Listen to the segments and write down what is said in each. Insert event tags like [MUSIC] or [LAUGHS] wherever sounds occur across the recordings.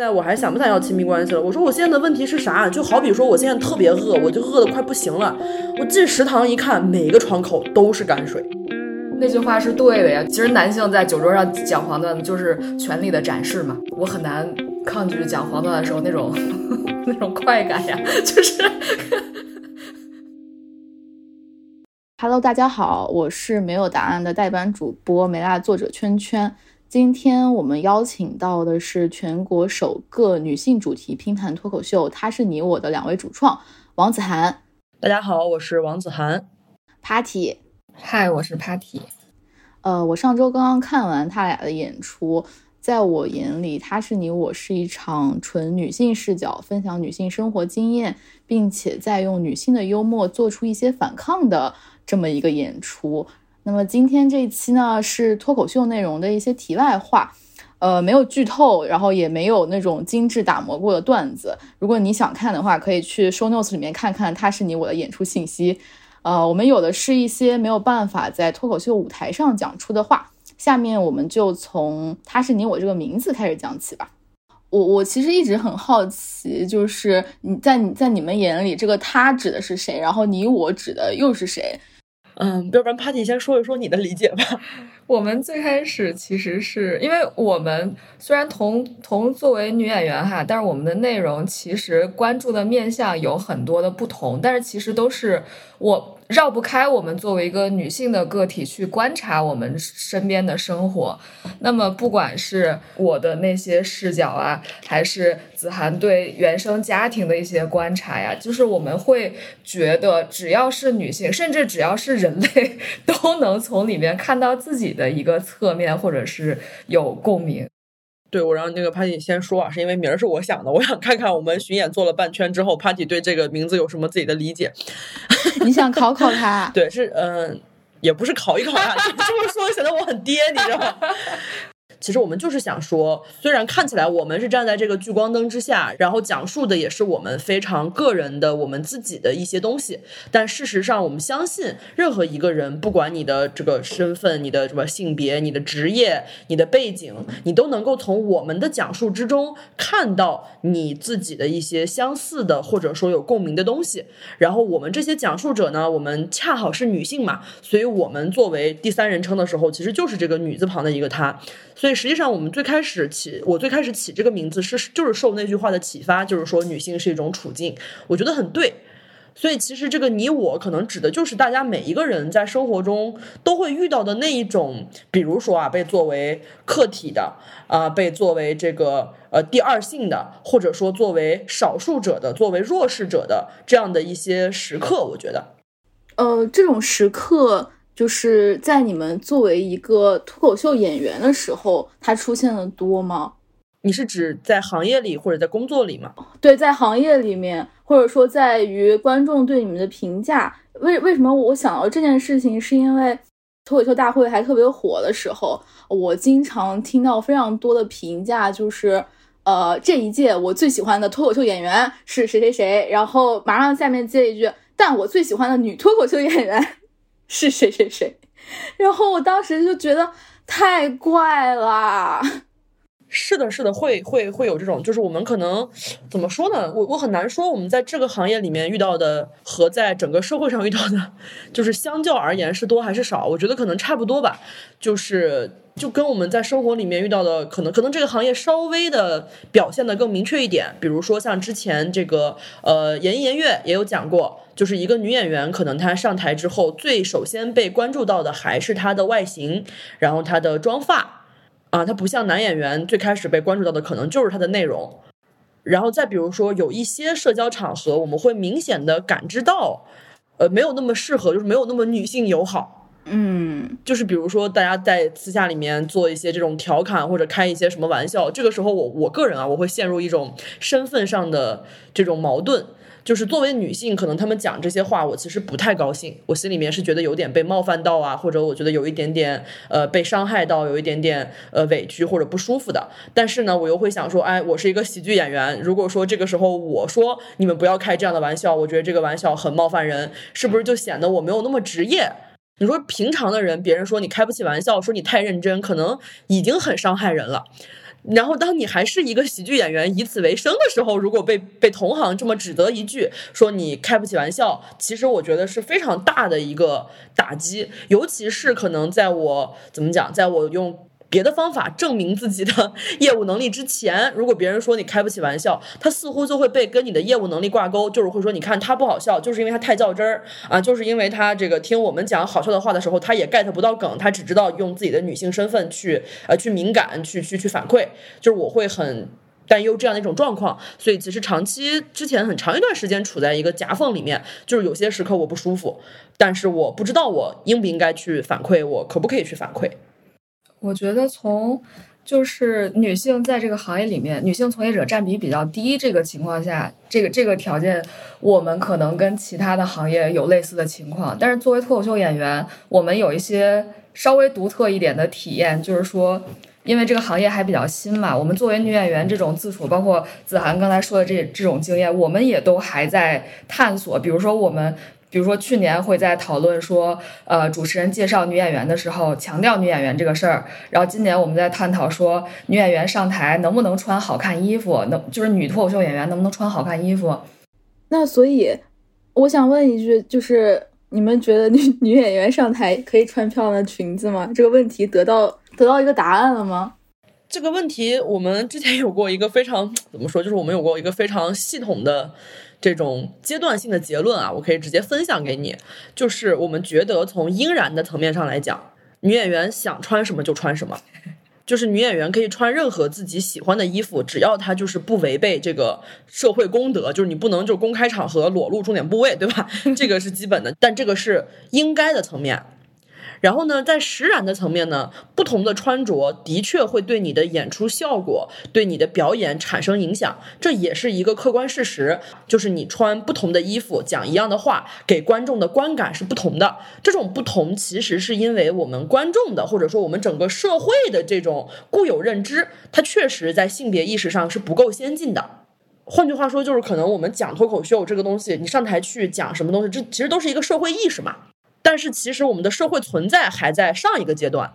现在我还想不想要亲密关系了？我说我现在的问题是啥？就好比说我现在特别饿，我就饿得快不行了。我进食堂一看，每个窗口都是泔水。那句话是对的呀。其实男性在酒桌上讲黄段子就是权力的展示嘛。我很难抗拒讲黄段的时候那种 [LAUGHS] 那种快感呀，就是。Hello，大家好，我是没有答案的代班主播梅辣作者圈圈。今天我们邀请到的是全国首个女性主题拼盘脱口秀，她是你我的两位主创王子涵。大家好，我是王子涵。Party，嗨，我是 Party。呃，我上周刚刚看完他俩的演出，在我眼里，他是你我是一场纯女性视角分享女性生活经验，并且在用女性的幽默做出一些反抗的这么一个演出。那么今天这一期呢是脱口秀内容的一些题外话，呃，没有剧透，然后也没有那种精致打磨过的段子。如果你想看的话，可以去 show notes 里面看看，它是你我的演出信息。呃，我们有的是一些没有办法在脱口秀舞台上讲出的话。下面我们就从“他是你我”这个名字开始讲起吧。我我其实一直很好奇，就是你在你在你们眼里，这个他指的是谁？然后你我指的又是谁？嗯，要不然 Patty 先说一说你的理解吧。[LAUGHS] 我们最开始其实是因为我们虽然同同作为女演员哈，但是我们的内容其实关注的面向有很多的不同，但是其实都是我。绕不开我们作为一个女性的个体去观察我们身边的生活，那么不管是我的那些视角啊，还是子涵对原生家庭的一些观察呀，就是我们会觉得，只要是女性，甚至只要是人类，[LAUGHS] 都能从里面看到自己的一个侧面，或者是有共鸣。对，我让那个 Patty 先说啊，是因为名儿是我想的，我想看看我们巡演做了半圈之后，Patty 对这个名字有什么自己的理解。你想考考他？[LAUGHS] 对，是嗯，也不是考一考他，[LAUGHS] 这么说显得我很爹，你知道吗？其实我们就是想说，虽然看起来我们是站在这个聚光灯之下，然后讲述的也是我们非常个人的、我们自己的一些东西，但事实上，我们相信任何一个人，不管你的这个身份、你的什么性别、你的职业、你的背景，你都能够从我们的讲述之中看到你自己的一些相似的或者说有共鸣的东西。然后我们这些讲述者呢，我们恰好是女性嘛，所以我们作为第三人称的时候，其实就是这个女字旁的一个她。所以实际上，我们最开始起，我最开始起这个名字是就是受那句话的启发，就是说女性是一种处境，我觉得很对。所以其实这个你我可能指的就是大家每一个人在生活中都会遇到的那一种，比如说啊，被作为客体的啊，被作为这个呃第二性的，或者说作为少数者的、作为弱势者的这样的一些时刻，我觉得，呃，这种时刻。就是在你们作为一个脱口秀演员的时候，它出现的多吗？你是指在行业里或者在工作里吗？对，在行业里面，或者说在于观众对你们的评价。为为什么我想到这件事情，是因为脱口秀大会还特别火的时候，我经常听到非常多的评价，就是呃，这一届我最喜欢的脱口秀演员是谁谁谁，然后马上下面接一句，但我最喜欢的女脱口秀演员。是谁谁谁，然后我当时就觉得太怪了。是的，是的，会会会有这种，就是我们可能怎么说呢？我我很难说，我们在这个行业里面遇到的和在整个社会上遇到的，就是相较而言是多还是少？我觉得可能差不多吧。就是就跟我们在生活里面遇到的，可能可能这个行业稍微的表现的更明确一点。比如说像之前这个呃，言一言月也有讲过。就是一个女演员，可能她上台之后，最首先被关注到的还是她的外形，然后她的妆发，啊，她不像男演员最开始被关注到的可能就是她的内容，然后再比如说有一些社交场合，我们会明显的感知到，呃，没有那么适合，就是没有那么女性友好，嗯，就是比如说大家在私下里面做一些这种调侃或者开一些什么玩笑，这个时候我我个人啊，我会陷入一种身份上的这种矛盾。就是作为女性，可能他们讲这些话，我其实不太高兴，我心里面是觉得有点被冒犯到啊，或者我觉得有一点点呃被伤害到，有一点点呃委屈或者不舒服的。但是呢，我又会想说，哎，我是一个喜剧演员，如果说这个时候我说你们不要开这样的玩笑，我觉得这个玩笑很冒犯人，是不是就显得我没有那么职业？你说平常的人，别人说你开不起玩笑，说你太认真，可能已经很伤害人了。然后，当你还是一个喜剧演员，以此为生的时候，如果被被同行这么指责一句，说你开不起玩笑，其实我觉得是非常大的一个打击。尤其是可能在我怎么讲，在我用。别的方法证明自己的业务能力之前，如果别人说你开不起玩笑，他似乎就会被跟你的业务能力挂钩，就是会说，你看他不好笑，就是因为他太较真儿啊，就是因为他这个听我们讲好笑的话的时候，他也 get 不到梗，他只知道用自己的女性身份去呃去敏感去去去反馈，就是我会很担忧这样的一种状况，所以其实长期之前很长一段时间处在一个夹缝里面，就是有些时刻我不舒服，但是我不知道我应不应该去反馈，我可不可以去反馈。我觉得从就是女性在这个行业里面，女性从业者占比比较低这个情况下，这个这个条件，我们可能跟其他的行业有类似的情况。但是作为脱口秀演员，我们有一些稍微独特一点的体验，就是说，因为这个行业还比较新嘛，我们作为女演员这种自处，包括子涵刚才说的这这种经验，我们也都还在探索。比如说我们。比如说去年会在讨论说，呃，主持人介绍女演员的时候强调女演员这个事儿，然后今年我们在探讨说女演员上台能不能穿好看衣服，能就是女脱口秀演员能不能穿好看衣服。那所以我想问一句，就是你们觉得女 [LAUGHS] 女演员上台可以穿漂亮的裙子吗？这个问题得到得到一个答案了吗？这个问题我们之前有过一个非常怎么说，就是我们有过一个非常系统的。这种阶段性的结论啊，我可以直接分享给你。就是我们觉得从应然的层面上来讲，女演员想穿什么就穿什么，[LAUGHS] 就是女演员可以穿任何自己喜欢的衣服，只要她就是不违背这个社会公德，就是你不能就公开场合裸露重点部位，对吧？[LAUGHS] 这个是基本的，但这个是应该的层面。然后呢，在实然的层面呢，不同的穿着的确会对你的演出效果、对你的表演产生影响，这也是一个客观事实。就是你穿不同的衣服，讲一样的话，给观众的观感是不同的。这种不同其实是因为我们观众的，或者说我们整个社会的这种固有认知，它确实在性别意识上是不够先进的。换句话说，就是可能我们讲脱口秀这个东西，你上台去讲什么东西，这其实都是一个社会意识嘛。但是其实我们的社会存在还在上一个阶段，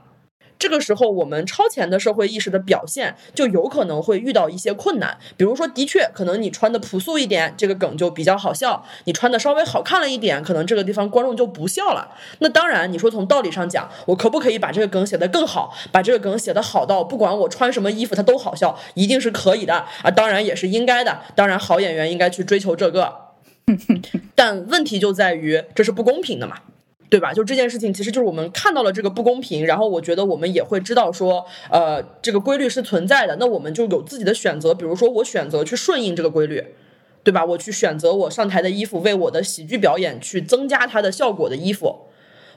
这个时候我们超前的社会意识的表现就有可能会遇到一些困难。比如说，的确可能你穿的朴素一点，这个梗就比较好笑；你穿的稍微好看了一点，可能这个地方观众就不笑了。那当然，你说从道理上讲，我可不可以把这个梗写得更好，把这个梗写得好到不管我穿什么衣服它都好笑，一定是可以的啊！当然也是应该的，当然好演员应该去追求这个。[LAUGHS] 但问题就在于这是不公平的嘛。对吧？就这件事情，其实就是我们看到了这个不公平，然后我觉得我们也会知道说，呃，这个规律是存在的。那我们就有自己的选择，比如说我选择去顺应这个规律，对吧？我去选择我上台的衣服为我的喜剧表演去增加它的效果的衣服，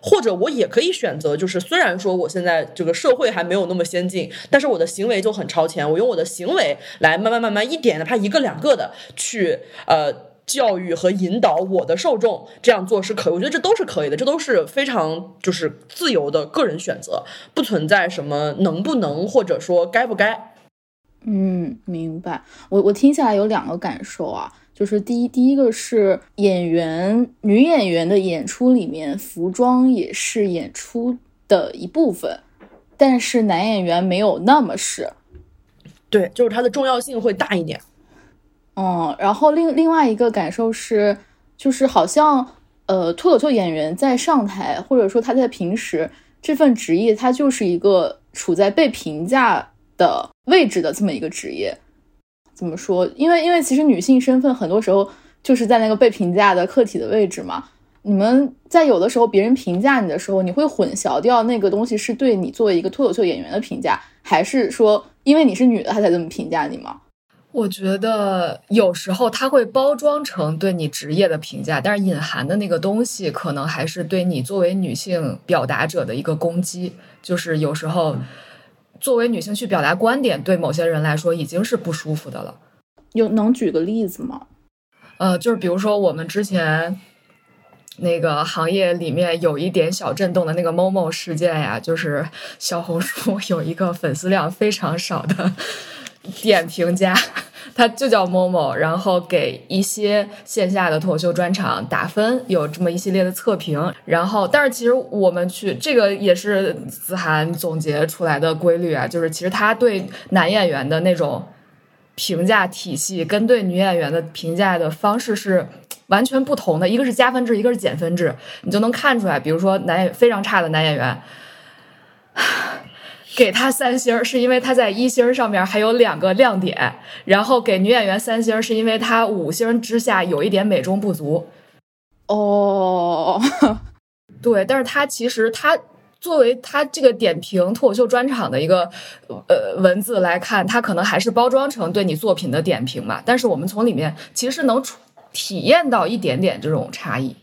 或者我也可以选择，就是虽然说我现在这个社会还没有那么先进，但是我的行为就很超前，我用我的行为来慢慢慢慢一点，哪怕一个两个的去呃。教育和引导我的受众这样做是可以，我觉得这都是可以的，这都是非常就是自由的个人选择，不存在什么能不能或者说该不该。嗯，明白。我我听下来有两个感受啊，就是第一，第一个是演员女演员的演出里面，服装也是演出的一部分，但是男演员没有那么是。对，就是它的重要性会大一点。嗯，然后另另外一个感受是，就是好像呃，脱口秀演员在上台，或者说他在平时这份职业，他就是一个处在被评价的位置的这么一个职业。怎么说？因为因为其实女性身份很多时候就是在那个被评价的客体的位置嘛。你们在有的时候别人评价你的时候，你会混淆掉那个东西是对你作为一个脱口秀演员的评价，还是说因为你是女的他才这么评价你吗？我觉得有时候他会包装成对你职业的评价，但是隐含的那个东西可能还是对你作为女性表达者的一个攻击。就是有时候作为女性去表达观点，对某些人来说已经是不舒服的了。有能举个例子吗？呃，就是比如说我们之前那个行业里面有一点小震动的那个某某事件呀，就是小红书 [LAUGHS] 有一个粉丝量非常少的。点评家，它就叫 Momo，然后给一些线下的脱口秀专场打分，有这么一系列的测评。然后，但是其实我们去这个也是子涵总结出来的规律啊，就是其实他对男演员的那种评价体系跟对女演员的评价的方式是完全不同的，一个是加分制，一个是减分制，你就能看出来。比如说男演非常差的男演员。给他三星是因为他在一星上面还有两个亮点，然后给女演员三星是因为她五星之下有一点美中不足。哦，[LAUGHS] 对，但是他其实他作为他这个点评脱口秀专场的一个呃文字来看，他可能还是包装成对你作品的点评吧。但是我们从里面其实能体验到一点点这种差异。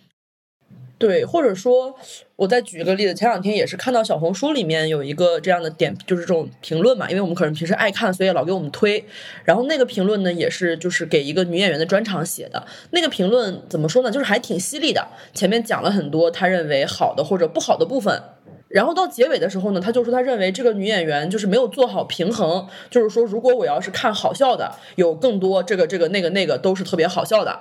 对，或者说，我再举一个例子，前两天也是看到小红书里面有一个这样的点，就是这种评论嘛，因为我们可能平时爱看，所以老给我们推。然后那个评论呢，也是就是给一个女演员的专场写的。那个评论怎么说呢？就是还挺犀利的，前面讲了很多他认为好的或者不好的部分，然后到结尾的时候呢，他就说他认为这个女演员就是没有做好平衡，就是说如果我要是看好笑的，有更多这个这个那个那个都是特别好笑的。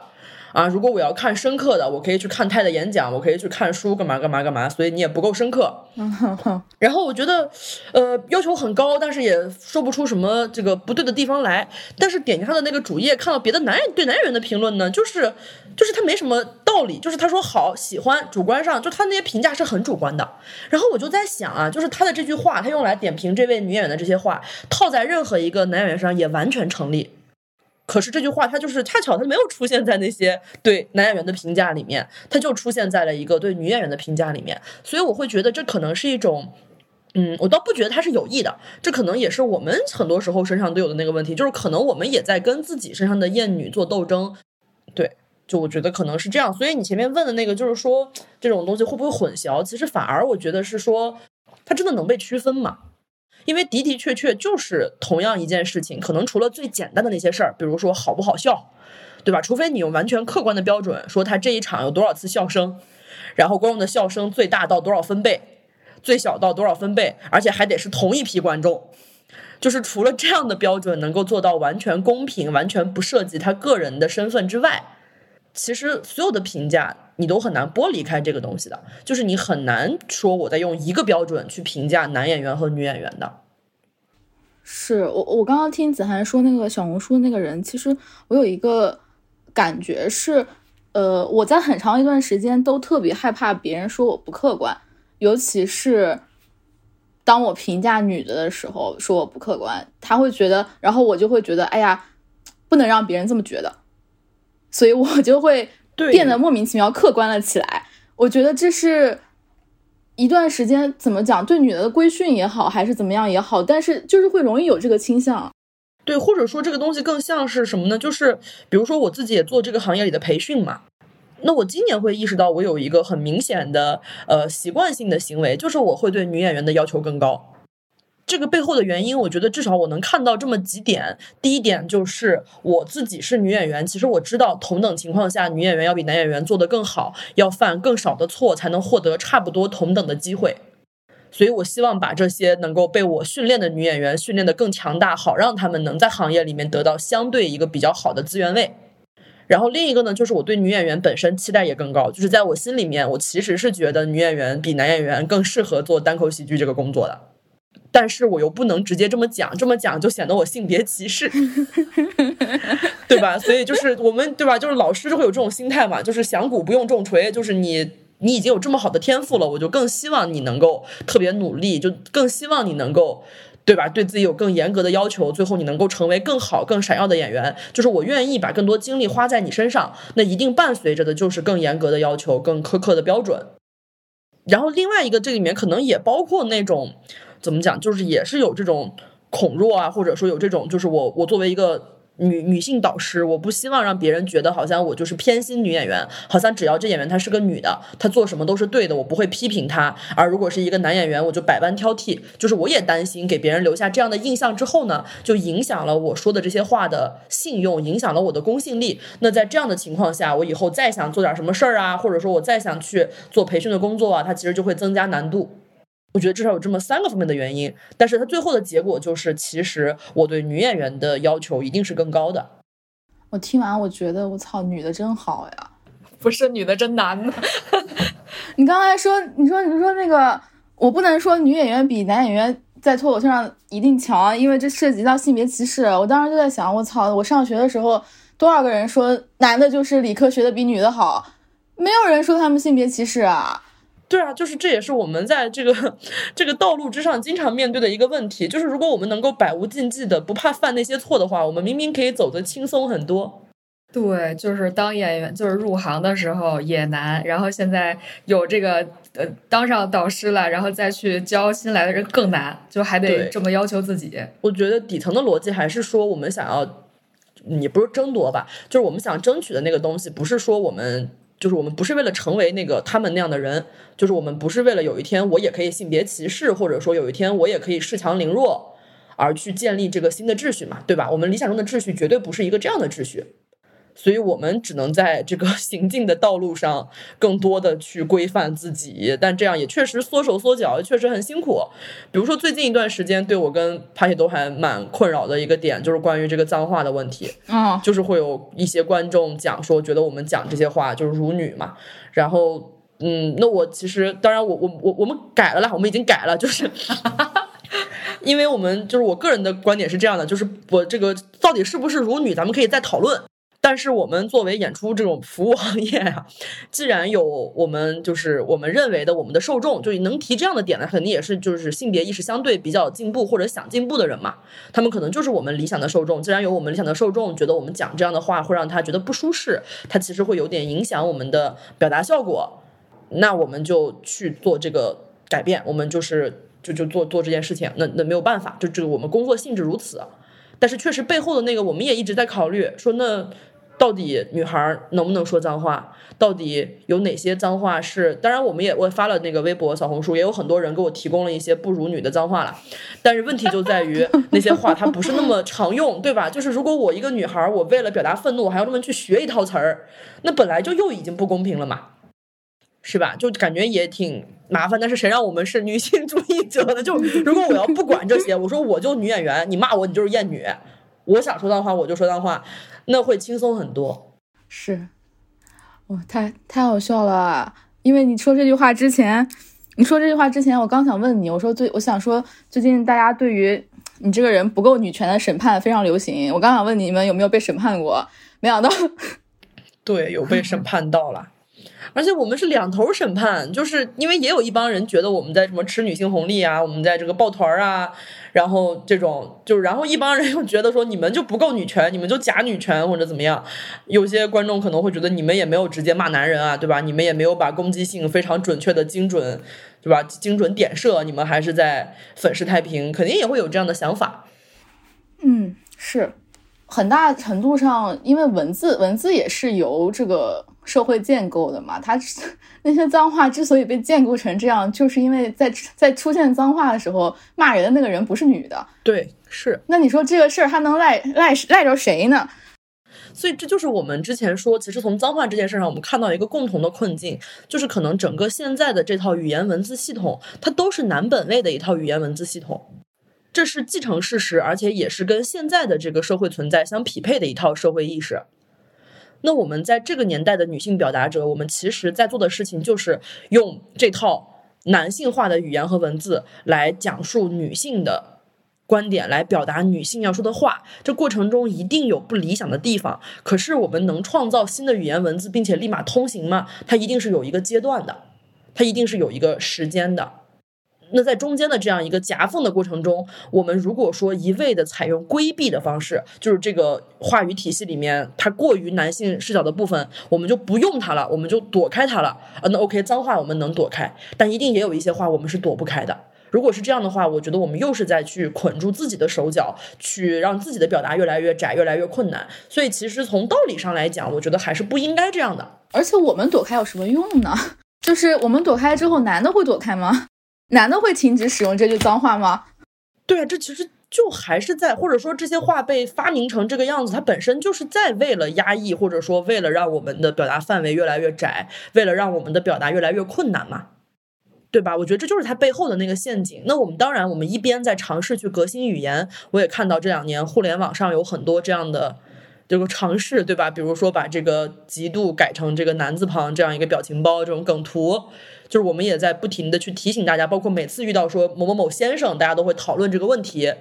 啊，如果我要看深刻的，我可以去看泰的演讲，我可以去看书，干嘛干嘛干嘛。所以你也不够深刻。[LAUGHS] 然后我觉得，呃，要求很高，但是也说不出什么这个不对的地方来。但是点击他的那个主页，看到别的男人对男演员的评论呢，就是就是他没什么道理，就是他说好喜欢，主观上就他那些评价是很主观的。然后我就在想啊，就是他的这句话，他用来点评这位女演员的这些话，套在任何一个男演员上也完全成立。可是这句话，它就是恰巧它没有出现在那些对男演员的评价里面，它就出现在了一个对女演员的评价里面。所以我会觉得这可能是一种，嗯，我倒不觉得它是有意的，这可能也是我们很多时候身上都有的那个问题，就是可能我们也在跟自己身上的厌女做斗争。对，就我觉得可能是这样。所以你前面问的那个，就是说这种东西会不会混淆？其实反而我觉得是说，它真的能被区分吗？因为的的确确就是同样一件事情，可能除了最简单的那些事儿，比如说好不好笑，对吧？除非你用完全客观的标准说他这一场有多少次笑声，然后观众的笑声最大到多少分贝，最小到多少分贝，而且还得是同一批观众，就是除了这样的标准能够做到完全公平、完全不涉及他个人的身份之外，其实所有的评价你都很难剥离开这个东西的，就是你很难说我在用一个标准去评价男演员和女演员的。是我，我刚刚听子涵说那个小红书那个人，其实我有一个感觉是，呃，我在很长一段时间都特别害怕别人说我不客观，尤其是当我评价女的的时候说我不客观，他会觉得，然后我就会觉得，哎呀，不能让别人这么觉得，所以我就会变得莫名其妙客观了起来。我觉得这是。一段时间怎么讲，对女的的规训也好，还是怎么样也好，但是就是会容易有这个倾向，对，或者说这个东西更像是什么呢？就是比如说我自己也做这个行业里的培训嘛，那我今年会意识到我有一个很明显的呃习惯性的行为，就是我会对女演员的要求更高。这个背后的原因，我觉得至少我能看到这么几点。第一点就是我自己是女演员，其实我知道同等情况下，女演员要比男演员做得更好，要犯更少的错，才能获得差不多同等的机会。所以我希望把这些能够被我训练的女演员训练得更强大，好让他们能在行业里面得到相对一个比较好的资源位。然后另一个呢，就是我对女演员本身期待也更高，就是在我心里面，我其实是觉得女演员比男演员更适合做单口喜剧这个工作的。但是我又不能直接这么讲，这么讲就显得我性别歧视，[LAUGHS] 对吧？所以就是我们对吧？就是老师就会有这种心态嘛，就是响鼓不用重锤，就是你你已经有这么好的天赋了，我就更希望你能够特别努力，就更希望你能够对吧？对自己有更严格的要求，最后你能够成为更好、更闪耀的演员。就是我愿意把更多精力花在你身上，那一定伴随着的就是更严格的要求、更苛刻的标准。然后另外一个，这里面可能也包括那种。怎么讲？就是也是有这种恐弱啊，或者说有这种，就是我我作为一个女女性导师，我不希望让别人觉得好像我就是偏心女演员，好像只要这演员她是个女的，她做什么都是对的，我不会批评她。而如果是一个男演员，我就百般挑剔。就是我也担心给别人留下这样的印象之后呢，就影响了我说的这些话的信用，影响了我的公信力。那在这样的情况下，我以后再想做点什么事儿啊，或者说我再想去做培训的工作啊，它其实就会增加难度。我觉得至少有这么三个方面的原因，但是它最后的结果就是，其实我对女演员的要求一定是更高的。我听完我觉得我操，女的真好呀！[LAUGHS] 不是女的真难呢。[LAUGHS] 你刚才说，你说你说那个，我不能说女演员比男演员在脱口秀上一定强，因为这涉及到性别歧视。我当时就在想，我操，我上学的时候多少个人说男的就是理科学的比女的好，没有人说他们性别歧视啊。对啊，就是这也是我们在这个 [LAUGHS] 这个道路之上经常面对的一个问题，就是如果我们能够百无禁忌的不怕犯那些错的话，我们明明可以走得轻松很多。对，就是当演员，就是入行的时候也难，然后现在有这个呃当上导师了，然后再去教新来的人更难，就还得这么要求自己。我觉得底层的逻辑还是说，我们想要，也不是争夺吧，就是我们想争取的那个东西，不是说我们就是我们不是为了成为那个他们那样的人，就是我们不是为了有一天我也可以性别歧视，或者说有一天我也可以恃强凌弱而去建立这个新的秩序嘛，对吧？我们理想中的秩序绝对不是一个这样的秩序。所以我们只能在这个 [LAUGHS] 行进的道路上更多的去规范自己，但这样也确实缩手缩脚，确实很辛苦。比如说最近一段时间，对我跟帕姐都还蛮困扰的一个点，就是关于这个脏话的问题。嗯，就是会有一些观众讲说，觉得我们讲这些话就是辱女嘛。然后，嗯，那我其实当然，我我我我们改了啦，我们已经改了，就是，[LAUGHS] 因为我们就是我个人的观点是这样的，就是我这个到底是不是辱女，咱们可以再讨论。但是我们作为演出这种服务行业呀，既然有我们就是我们认为的我们的受众，就能提这样的点的，肯定也是就是性别意识相对比较进步或者想进步的人嘛。他们可能就是我们理想的受众。既然有我们理想的受众，觉得我们讲这样的话会让他觉得不舒适，他其实会有点影响我们的表达效果，那我们就去做这个改变。我们就是就就做做这件事情。那那没有办法，就这个我们工作性质如此。但是确实背后的那个，我们也一直在考虑说那。到底女孩能不能说脏话？到底有哪些脏话是？当然，我们也我发了那个微博、小红书，也有很多人给我提供了一些不如女的脏话了。但是问题就在于 [LAUGHS] 那些话它不是那么常用，对吧？就是如果我一个女孩，我为了表达愤怒，我还要专门去学一套词儿，那本来就又已经不公平了嘛，是吧？就感觉也挺麻烦。但是谁让我们是女性主义者呢？[LAUGHS] 就如果我要不管这些，我说我就女演员，你骂我你就是厌女，我想说脏话我就说脏话。那会轻松很多，是，哇，太太好笑了！因为你说这句话之前，你说这句话之前，我刚想问你，我说最，我想说最近大家对于你这个人不够女权的审判非常流行，我刚想问你们有没有被审判过，没想到，对，有被审判到了。而且我们是两头审判，就是因为也有一帮人觉得我们在什么吃女性红利啊，我们在这个抱团啊，然后这种就是，然后一帮人又觉得说你们就不够女权，你们就假女权或者怎么样。有些观众可能会觉得你们也没有直接骂男人啊，对吧？你们也没有把攻击性非常准确的精准，对吧？精准点射，你们还是在粉饰太平，肯定也会有这样的想法。嗯，是很大程度上，因为文字文字也是由这个。社会建构的嘛，它那些脏话之所以被建构成这样，就是因为在在出现脏话的时候，骂人的那个人不是女的。对，是。那你说这个事儿还能赖赖赖着谁呢？所以这就是我们之前说，其实从脏话这件事上，我们看到一个共同的困境，就是可能整个现在的这套语言文字系统，它都是男本位的一套语言文字系统，这是既成事实，而且也是跟现在的这个社会存在相匹配的一套社会意识。那我们在这个年代的女性表达者，我们其实在做的事情就是用这套男性化的语言和文字来讲述女性的观点，来表达女性要说的话。这过程中一定有不理想的地方，可是我们能创造新的语言文字，并且立马通行吗？它一定是有一个阶段的，它一定是有一个时间的。那在中间的这样一个夹缝的过程中，我们如果说一味的采用规避的方式，就是这个话语体系里面它过于男性视角的部分，我们就不用它了，我们就躲开它了啊。那 OK，脏话我们能躲开，但一定也有一些话我们是躲不开的。如果是这样的话，我觉得我们又是在去捆住自己的手脚，去让自己的表达越来越窄，越来越困难。所以其实从道理上来讲，我觉得还是不应该这样的。而且我们躲开有什么用呢？[LAUGHS] 就是我们躲开之后，男的会躲开吗？男的会停止使用这句脏话吗？对啊，这其实就还是在，或者说这些话被发明成这个样子，它本身就是在为了压抑，或者说为了让我们的表达范围越来越窄，为了让我们的表达越来越困难嘛，对吧？我觉得这就是它背后的那个陷阱。那我们当然，我们一边在尝试去革新语言，我也看到这两年互联网上有很多这样的这个尝试，对吧？比如说把这个极度改成这个男字旁这样一个表情包，这种梗图，就是我们也在不停的去提醒大家，包括每次遇到说某某某先生，大家都会讨论这个问题。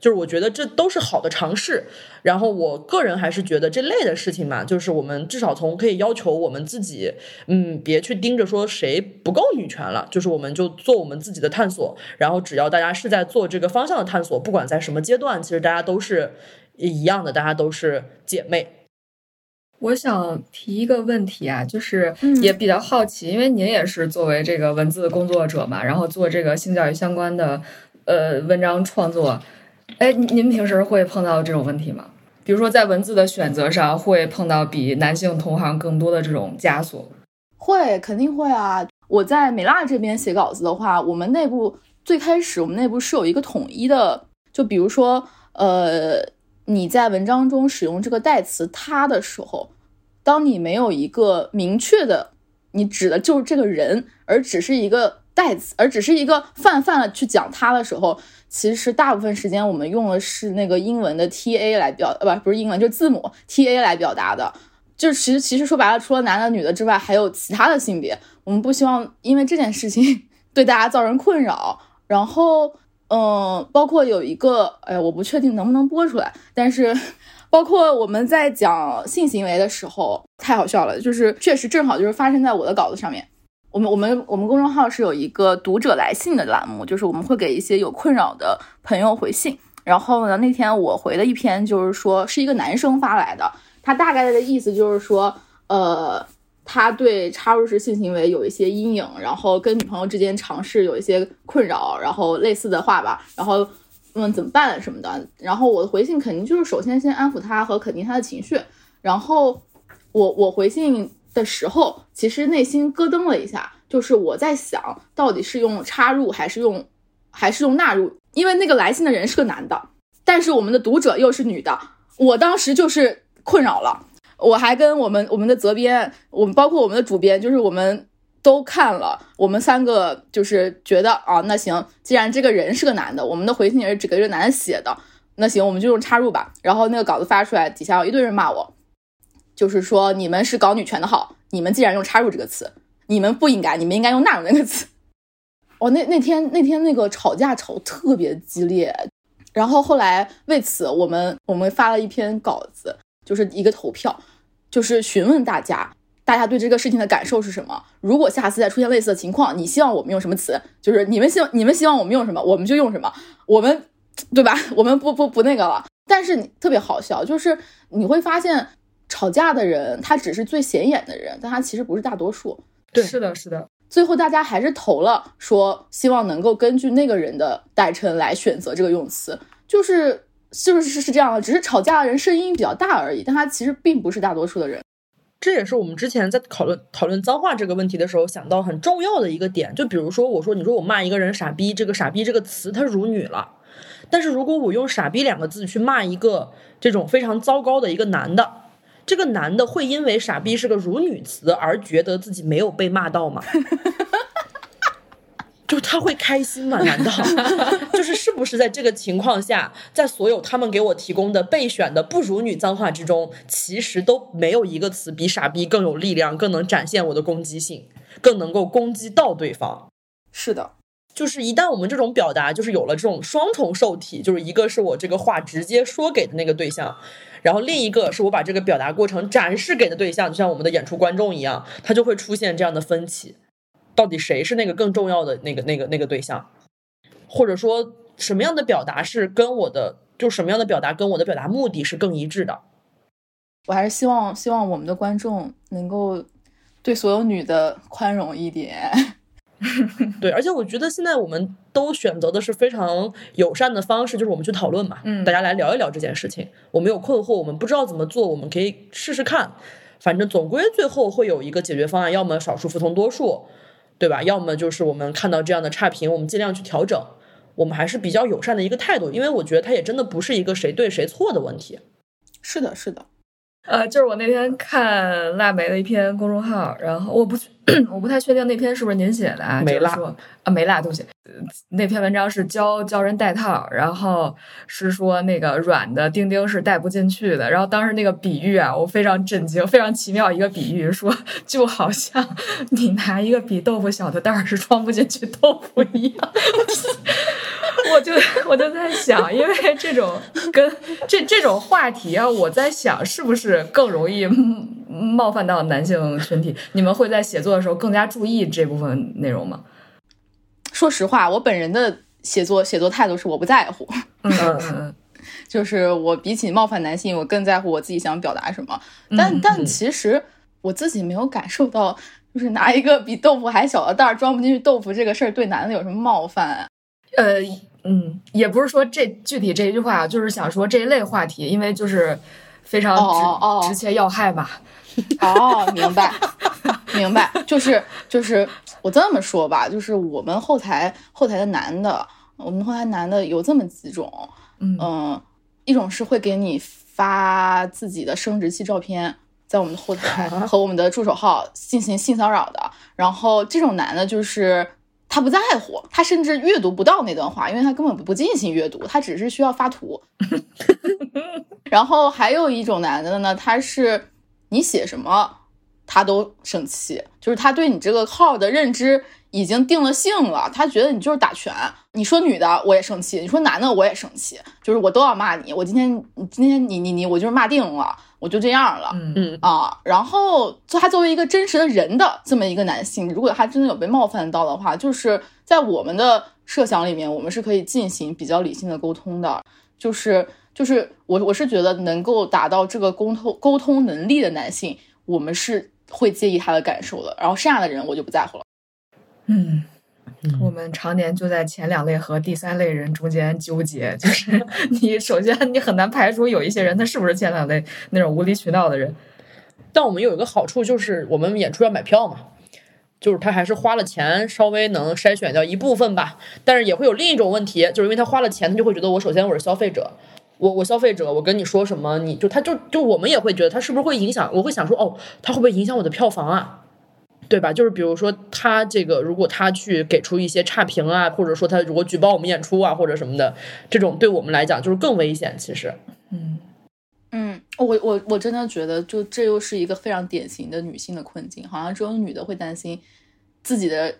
就是我觉得这都是好的尝试，然后我个人还是觉得这类的事情嘛，就是我们至少从可以要求我们自己，嗯，别去盯着说谁不够女权了，就是我们就做我们自己的探索，然后只要大家是在做这个方向的探索，不管在什么阶段，其实大家都是一样的，大家都是姐妹。我想提一个问题啊，就是也比较好奇，因为您也是作为这个文字工作者嘛，然后做这个性教育相关的呃文章创作。哎，您平时会碰到这种问题吗？比如说在文字的选择上，会碰到比男性同行更多的这种枷锁？会，肯定会啊！我在美辣这边写稿子的话，我们内部最开始我们内部是有一个统一的，就比如说，呃，你在文章中使用这个代词“他”的时候，当你没有一个明确的，你指的就是这个人，而只是一个代词，而只是一个泛泛的去讲他的时候。其实大部分时间我们用的是那个英文的 T A 来表，呃，不，不是英文，就是字母 T A 来表达的。就其实，其实说白了，除了男的、女的之外，还有其他的性别。我们不希望因为这件事情 [LAUGHS] 对大家造成困扰。然后，嗯，包括有一个，哎，我不确定能不能播出来，但是，包括我们在讲性行为的时候，太好笑了，就是确实正好就是发生在我的稿子上面。我们我们我们公众号是有一个读者来信的栏目，就是我们会给一些有困扰的朋友回信。然后呢，那天我回了一篇，就是说是一个男生发来的，他大概的意思就是说，呃，他对插入式性行为有一些阴影，然后跟女朋友之间尝试有一些困扰，然后类似的话吧，然后问怎么办什么的。然后我的回信肯定就是首先先安抚他和肯定他的情绪，然后我我回信。的时候，其实内心咯噔了一下，就是我在想到底是用插入还是用还是用纳入，因为那个来信的人是个男的，但是我们的读者又是女的，我当时就是困扰了。我还跟我们我们的责编，我们包括我们的主编，就是我们都看了，我们三个就是觉得啊，那行，既然这个人是个男的，我们的回信也是只给这个男的写的，那行，我们就用插入吧。然后那个稿子发出来，底下有一堆人骂我。就是说，你们是搞女权的好，你们既然用插入这个词，你们不应该，你们应该用纳入那个词。哦，那那天那天那个吵架吵特别激烈，然后后来为此我们我们发了一篇稿子，就是一个投票，就是询问大家，大家对这个事情的感受是什么？如果下次再出现类似的情况，你希望我们用什么词？就是你们希望你们希望我们用什么，我们就用什么，我们对吧？[LAUGHS] 我们不不不那个了。但是你特别好笑，就是你会发现。吵架的人，他只是最显眼的人，但他其实不是大多数。对，是的，是的。最后大家还是投了，说希望能够根据那个人的代称来选择这个用词，就是是不是是这样的？只是吵架的人声音比较大而已，但他其实并不是大多数的人。这也是我们之前在讨论讨论脏话这个问题的时候想到很重要的一个点。就比如说，我说你说我骂一个人傻逼，这个傻逼这个词它辱女了，但是如果我用傻逼两个字去骂一个这种非常糟糕的一个男的。这个男的会因为“傻逼”是个辱女词而觉得自己没有被骂到吗？[LAUGHS] 就他会开心吗？难道 [LAUGHS] 就是是不是在这个情况下，在所有他们给我提供的备选的不辱女脏话之中，其实都没有一个词比“傻逼”更有力量，更能展现我的攻击性，更能够攻击到对方？是的，就是一旦我们这种表达就是有了这种双重受体，就是一个是我这个话直接说给的那个对象。然后另一个是我把这个表达过程展示给的对象，就像我们的演出观众一样，他就会出现这样的分歧，到底谁是那个更重要的那个那个那个对象，或者说什么样的表达是跟我的就什么样的表达跟我的表达目的是更一致的？我还是希望希望我们的观众能够对所有女的宽容一点。对，而且我觉得现在我们都选择的是非常友善的方式，就是我们去讨论嘛，嗯，大家来聊一聊这件事情。我们有困惑，我们不知道怎么做，我们可以试试看。反正总归最后会有一个解决方案，要么少数服从多数，对吧？要么就是我们看到这样的差评，我们尽量去调整。我们还是比较友善的一个态度，因为我觉得它也真的不是一个谁对谁错的问题。是的，是的。呃，就是我那天看腊梅的一篇公众号，然后我不 [CLEARS THROAT] 我不太确定那篇是不是您写的啊？没辣说啊，没辣，对不起。呃那篇文章是教教人戴套，然后是说那个软的钉钉是戴不进去的。然后当时那个比喻啊，我非常震惊，非常奇妙一个比喻，说 [LAUGHS] 就好像你拿一个比豆腐小的袋儿是装不进去豆腐一样。[LAUGHS] 我就我就在想，因为这种跟这这种话题啊，我在想是不是更容易嗯冒犯到男性群体？你们会在写作的时候更加注意这部分内容吗？说实话，我本人的写作写作态度是我不在乎，嗯嗯嗯 [LAUGHS] [LAUGHS] 就是我比起冒犯男性，我更在乎我自己想表达什么。但但其实我自己没有感受到，就是拿一个比豆腐还小的袋儿装不进去豆腐这个事儿对男的有什么冒犯。呃嗯，也不是说这具体这一句话，就是想说这一类话题，因为就是非常直、哦哦。直切要害嘛。哦，明白，[LAUGHS] 明白，就是就是我这么说吧，就是我们后台后台的男的，我们后台男的有这么几种，嗯。嗯，一种是会给你发自己的生殖器照片，在我们的后台和我们的助手号进行性骚扰的，然后这种男的就是。他不在乎，他甚至阅读不到那段话，因为他根本不进行阅读，他只是需要发图。[LAUGHS] 然后还有一种男的呢，他是你写什么他都生气，就是他对你这个号的认知已经定了性了，他觉得你就是打拳。你说女的我也生气，你说男的我也生气，就是我都要骂你。我今天今天你你你我就是骂定了，我就这样了。嗯嗯啊，然后就他作为一个真实的人的这么一个男性，如果他真的有被冒犯到的话，就是在我们的设想里面，我们是可以进行比较理性的沟通的。就是就是我我是觉得能够达到这个沟通沟通能力的男性，我们是会介意他的感受的。然后剩下的人我就不在乎了。嗯。我们常年就在前两类和第三类人中间纠结，就是 [LAUGHS] 你首先你很难排除有一些人他是不是前两类那种无理取闹的人，但我们有一个好处就是我们演出要买票嘛，就是他还是花了钱，稍微能筛选掉一部分吧。但是也会有另一种问题，就是因为他花了钱，他就会觉得我首先我是消费者，我我消费者，我跟你说什么，你就他就就我们也会觉得他是不是会影响，我会想说哦，他会不会影响我的票房啊？对吧？就是比如说他这个，如果他去给出一些差评啊，或者说他如果举报我们演出啊，或者什么的，这种对我们来讲就是更危险。其实，嗯嗯，我我我真的觉得，就这又是一个非常典型的女性的困境，好像只有女的会担心自己的，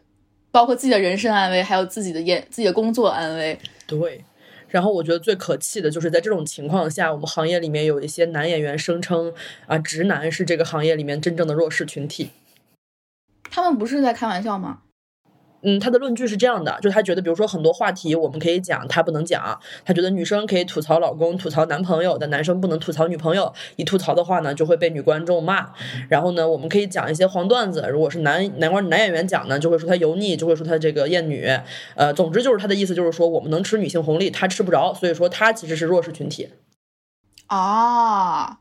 包括自己的人身安危，还有自己的演自己的工作安危。对，然后我觉得最可气的就是在这种情况下，我们行业里面有一些男演员声称啊，直男是这个行业里面真正的弱势群体。他们不是在开玩笑吗？嗯，他的论据是这样的，就是他觉得，比如说很多话题我们可以讲，他不能讲。他觉得女生可以吐槽老公、吐槽男朋友，但男生不能吐槽女朋友。一吐槽的话呢，就会被女观众骂。然后呢，我们可以讲一些黄段子。如果是男男观男演员讲呢，就会说他油腻，就会说他这个厌女。呃，总之就是他的意思就是说，我们能吃女性红利，他吃不着，所以说他其实是弱势群体。啊，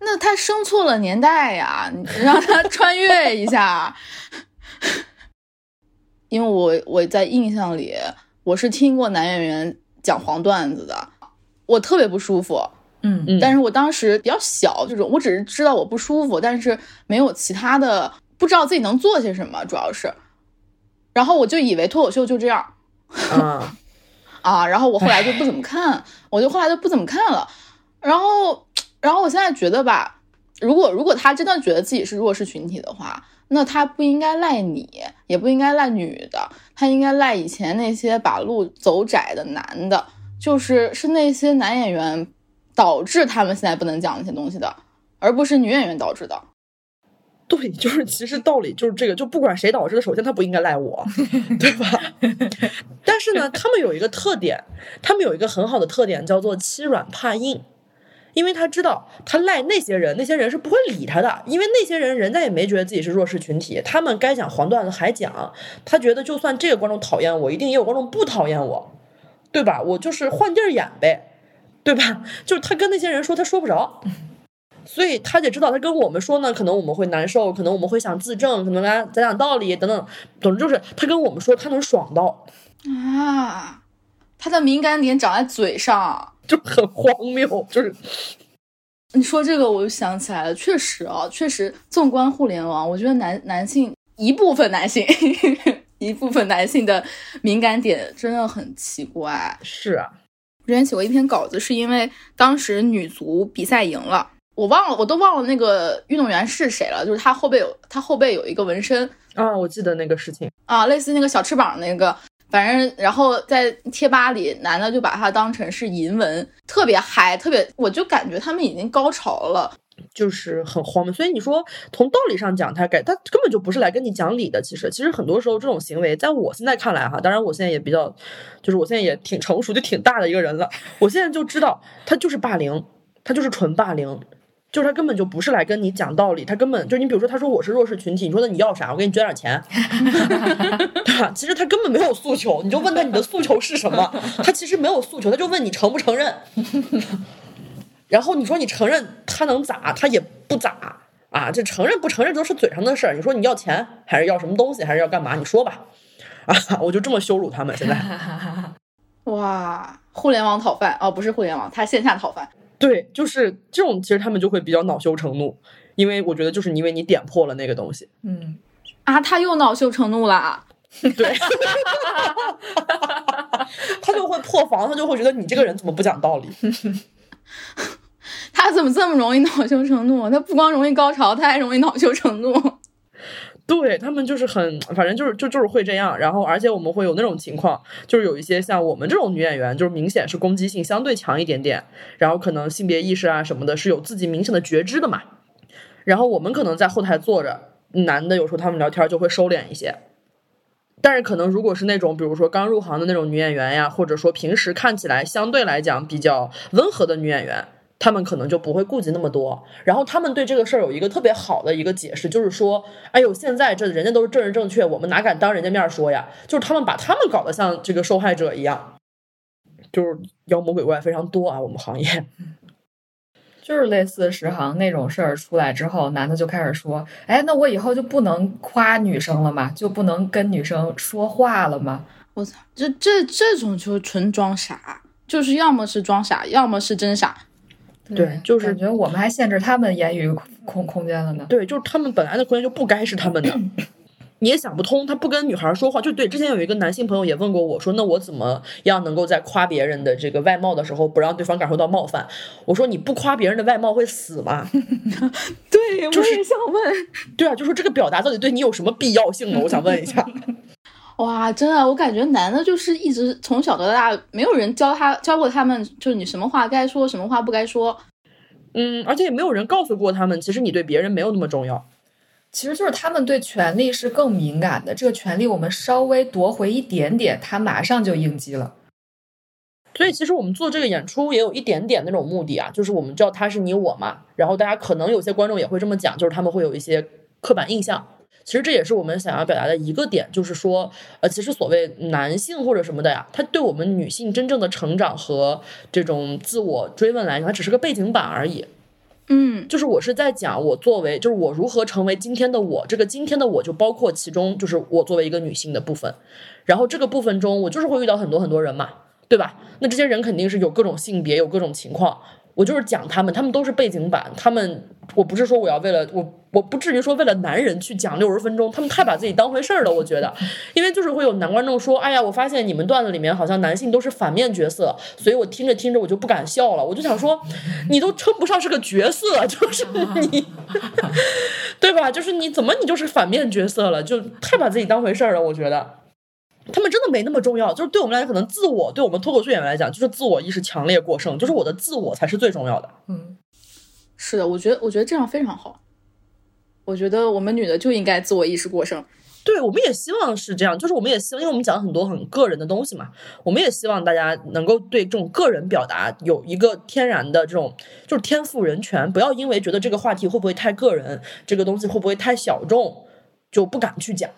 那他生错了年代呀！你 [LAUGHS] 让他穿越一下。[LAUGHS] 因为我我在印象里，我是听过男演员讲黄段子的，我特别不舒服。嗯嗯但是我当时比较小，这种我只是知道我不舒服，但是没有其他的，不知道自己能做些什么，主要是。然后我就以为脱口秀就这样啊，[LAUGHS] 啊，然后我后来就不怎么看，我就后来就不怎么看了。然后，然后我现在觉得吧，如果如果他真的觉得自己是弱势群体的话，那他不应该赖你，也不应该赖女的，他应该赖以前那些把路走窄的男的，就是是那些男演员导致他们现在不能讲那些东西的，而不是女演员导致的。[LAUGHS] 对，就是其实道理就是这个，就不管谁导致的，首先他不应该赖我，[LAUGHS] 对吧？[LAUGHS] 但是呢，他们有一个特点，他们有一个很好的特点，叫做欺软怕硬。因为他知道他赖那些人，那些人是不会理他的，因为那些人人家也没觉得自己是弱势群体，他们该讲黄段子还讲，他觉得就算这个观众讨厌我，一定也有观众不讨厌我，对吧？我就是换地儿演呗，对吧？就是他跟那些人说，他说不着。所以他也知道，他跟我们说呢，可能我们会难受，可能我们会想自证，可能跟他讲讲道理等等。总之就是他跟我们说，他能爽到，啊，他的敏感点长在嘴上。就很荒谬。就是你说这个我就想起来了，确实啊，确实，纵观互联网，我觉得男男性一部分男性 [LAUGHS] 一部分男性的敏感点真的很奇怪。是啊，之前写过一篇稿子，是因为当时女足比赛赢了，我忘了，我都忘了那个运动员是谁了，就是他后背有他后背有一个纹身啊，我记得那个事情啊，类似那个小翅膀那个。反正，然后在贴吧里，男的就把它当成是淫文，特别嗨，特别，我就感觉他们已经高潮了，就是很荒谬。所以你说从道理上讲，他该他根本就不是来跟你讲理的。其实，其实很多时候这种行为，在我现在看来哈，当然我现在也比较，就是我现在也挺成熟，就挺大的一个人了。我现在就知道，他就是霸凌，他就是纯霸凌。就是他根本就不是来跟你讲道理，他根本就你比如说，他说我是弱势群体，你说那你要啥？我给你捐点钱，[LAUGHS] 对吧？其实他根本没有诉求，你就问他你的诉求是什么，他其实没有诉求，他就问你承不承认。然后你说你承认，他能咋？他也不咋啊！这承认不承认都是嘴上的事儿。你说你要钱还是要什么东西，还是要干嘛？你说吧。啊，我就这么羞辱他们现在。[LAUGHS] 哇，互联网讨饭哦，不是互联网，他线下讨饭。对，就是这种，其实他们就会比较恼羞成怒，因为我觉得就是因为你点破了那个东西，嗯，啊，他又恼羞成怒了，[LAUGHS] 对，他就会破防，他就会觉得你这个人怎么不讲道理，[LAUGHS] 他怎么这么容易恼羞成怒？他不光容易高潮，他还容易恼羞成怒。对他们就是很，反正就是就就是会这样，然后而且我们会有那种情况，就是有一些像我们这种女演员，就是明显是攻击性相对强一点点，然后可能性别意识啊什么的，是有自己明显的觉知的嘛。然后我们可能在后台坐着，男的有时候他们聊天就会收敛一些，但是可能如果是那种比如说刚入行的那种女演员呀，或者说平时看起来相对来讲比较温和的女演员。他们可能就不会顾及那么多，然后他们对这个事儿有一个特别好的一个解释，就是说，哎呦，现在这人家都是政治正确，我们哪敢当人家面说呀？就是他们把他们搞得像这个受害者一样，就是妖魔鬼怪非常多啊，我们行业，[LAUGHS] 就是类似十行那种事儿出来之后，男的就开始说，哎，那我以后就不能夸女生了吗？就不能跟女生说话了吗？我操，这这这种就纯装傻，就是要么是装傻，要么是真傻。对，就是感觉我们还限制他们言语空空间了呢。对，就是他们本来的空间就不该是他们的，[LAUGHS] 你也想不通，他不跟女孩说话。就对，之前有一个男性朋友也问过我说，那我怎么样能够在夸别人的这个外貌的时候，不让对方感受到冒犯？我说你不夸别人的外貌会死吗？[LAUGHS] 对，我也想问。对啊，就说这个表达到底对你有什么必要性呢？我想问一下。哇，真的，我感觉男的就是一直从小到大，没有人教他教过他们，就是你什么话该说，什么话不该说。嗯，而且也没有人告诉过他们，其实你对别人没有那么重要。其实就是他们对权力是更敏感的，这个权力我们稍微夺回一点点，他马上就应激了。所以其实我们做这个演出也有一点点那种目的啊，就是我们知道他是你我嘛，然后大家可能有些观众也会这么讲，就是他们会有一些刻板印象。其实这也是我们想要表达的一个点，就是说，呃，其实所谓男性或者什么的呀，他对我们女性真正的成长和这种自我追问来讲，它只是个背景板而已。嗯，就是我是在讲我作为，就是我如何成为今天的我。这个今天的我就包括其中就是我作为一个女性的部分。然后这个部分中，我就是会遇到很多很多人嘛，对吧？那这些人肯定是有各种性别，有各种情况。我就是讲他们，他们都是背景板。他们，我不是说我要为了我，我不至于说为了男人去讲六十分钟。他们太把自己当回事儿了，我觉得。因为就是会有男观众说：“哎呀，我发现你们段子里面好像男性都是反面角色，所以我听着听着我就不敢笑了。”我就想说，你都称不上是个角色，就是 [LAUGHS] 你，对吧？就是你怎么你就是反面角色了？就太把自己当回事儿了，我觉得。他们真的没那么重要，就是对我们来讲，可能自我对我们脱口秀演员来讲，就是自我意识强烈过剩，就是我的自我才是最重要的。嗯，是的，我觉得我觉得这样非常好。我觉得我们女的就应该自我意识过剩。对，我们也希望是这样，就是我们也希望，因为我们讲很多很个人的东西嘛，我们也希望大家能够对这种个人表达有一个天然的这种就是天赋人权，不要因为觉得这个话题会不会太个人，这个东西会不会太小众，就不敢去讲。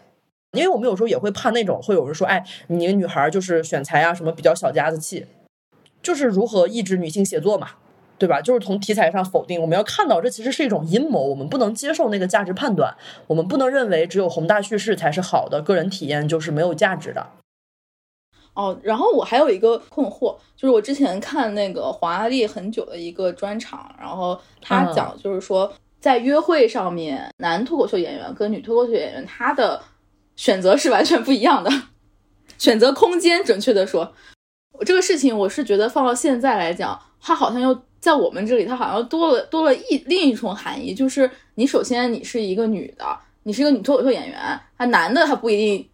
因为我们有时候也会怕那种，会有人说，哎，你女孩就是选材啊，什么比较小家子气，就是如何抑制女性写作嘛，对吧？就是从题材上否定。我们要看到这其实是一种阴谋，我们不能接受那个价值判断，我们不能认为只有宏大叙事才是好的，个人体验就是没有价值的。哦，然后我还有一个困惑，就是我之前看那个黄阿丽很久的一个专场，然后他讲就是说，在约会上面，男脱口秀演员跟女脱口秀演员他的选择是完全不一样的，[LAUGHS] 选择空间，准确的说，这个事情我是觉得放到现在来讲，它好像又在我们这里，它好像多了多了一另一重含义，就是你首先你是一个女的，你是一个女脱口秀演员，他，男的他不一定。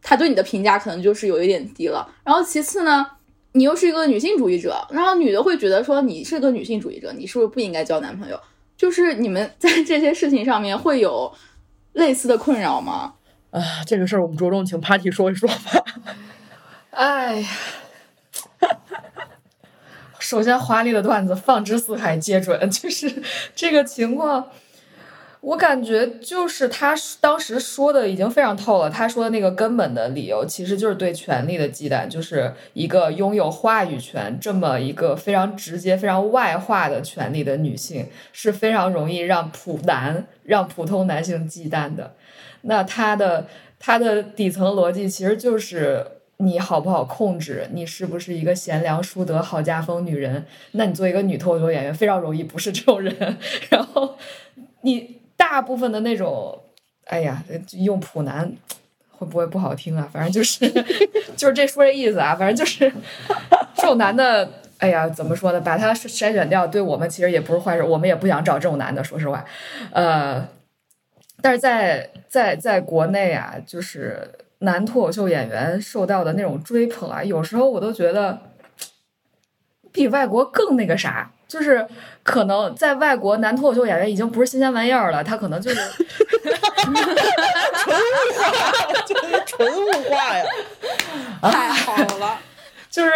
他对你的评价可能就是有一点低了，然后其次呢，你又是一个女性主义者，然后女的会觉得说你是个女性主义者，你是不是不应该交男朋友？就是你们在这些事情上面会有类似的困扰吗？啊，这个事儿我们着重请 Party 说一说吧。[LAUGHS] 哎呀，哈 [LAUGHS] 哈首先华丽的段子放之四海皆准，[LAUGHS] 就是这个情况。我感觉就是他当时说的已经非常透了。他说的那个根本的理由，其实就是对权力的忌惮，就是一个拥有话语权这么一个非常直接、非常外化的权利的女性，是非常容易让普男、让普通男性忌惮的。那他的他的底层逻辑其实就是你好不好控制，你是不是一个贤良淑德、好家风女人？那你作为一个女脱口秀演员，非常容易不是这种人。[LAUGHS] 然后你。大部分的那种，哎呀，用普男会不会不好听啊？反正就是 [LAUGHS] 就是这说这意思啊。反正就是 [LAUGHS] 这种男的，哎呀，怎么说呢？把他筛选掉，对我们其实也不是坏事。我们也不想找这种男的，说实话。呃，但是在在在国内啊，就是男脱口秀演员受到的那种追捧啊，有时候我都觉得比外国更那个啥。就是可能在外国，男脱口秀演员已经不是新鲜玩意儿了，他可能就是纯物化，就是纯物化呀！太好了，[LAUGHS] 就是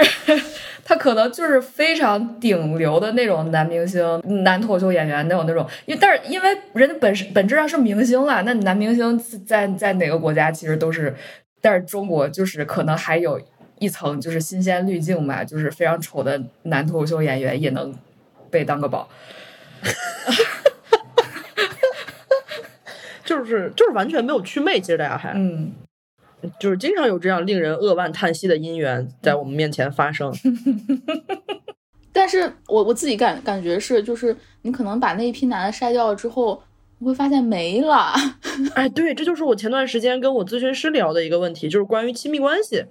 他可能就是非常顶流的那种男明星、男脱口秀演员那种那种，因为但是因为人家本身本质上是明星了，那男明星在在哪个国家其实都是，但是中国就是可能还有一层就是新鲜滤镜吧，就是非常丑的男脱口秀演员也能。被当个宝，[LAUGHS] 就是就是完全没有祛魅，其实大家还嗯，就是经常有这样令人扼腕叹息的姻缘在我们面前发生。[LAUGHS] 但是我我自己感感觉是，就是你可能把那一批男的筛掉了之后，你会发现没了。[LAUGHS] 哎，对，这就是我前段时间跟我咨询师聊的一个问题，就是关于亲密关系。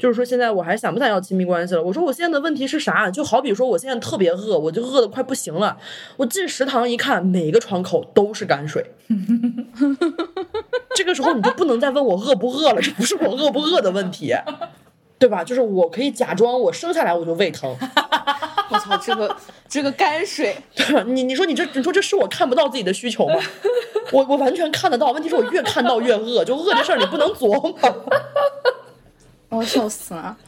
就是说，现在我还想不想要亲密关系了？我说我现在的问题是啥？就好比说，我现在特别饿，我就饿得快不行了。我进食堂一看，每个窗口都是泔水。[LAUGHS] 这个时候你就不能再问我饿不饿了，这不是我饿不饿的问题，对吧？就是我可以假装我生下来我就胃疼。我操，这个 [LAUGHS] 这个泔水，你你说你这你说这是我看不到自己的需求吗？我我完全看得到，问题是我越看到越饿，就饿这事儿你不能琢磨。我笑死了！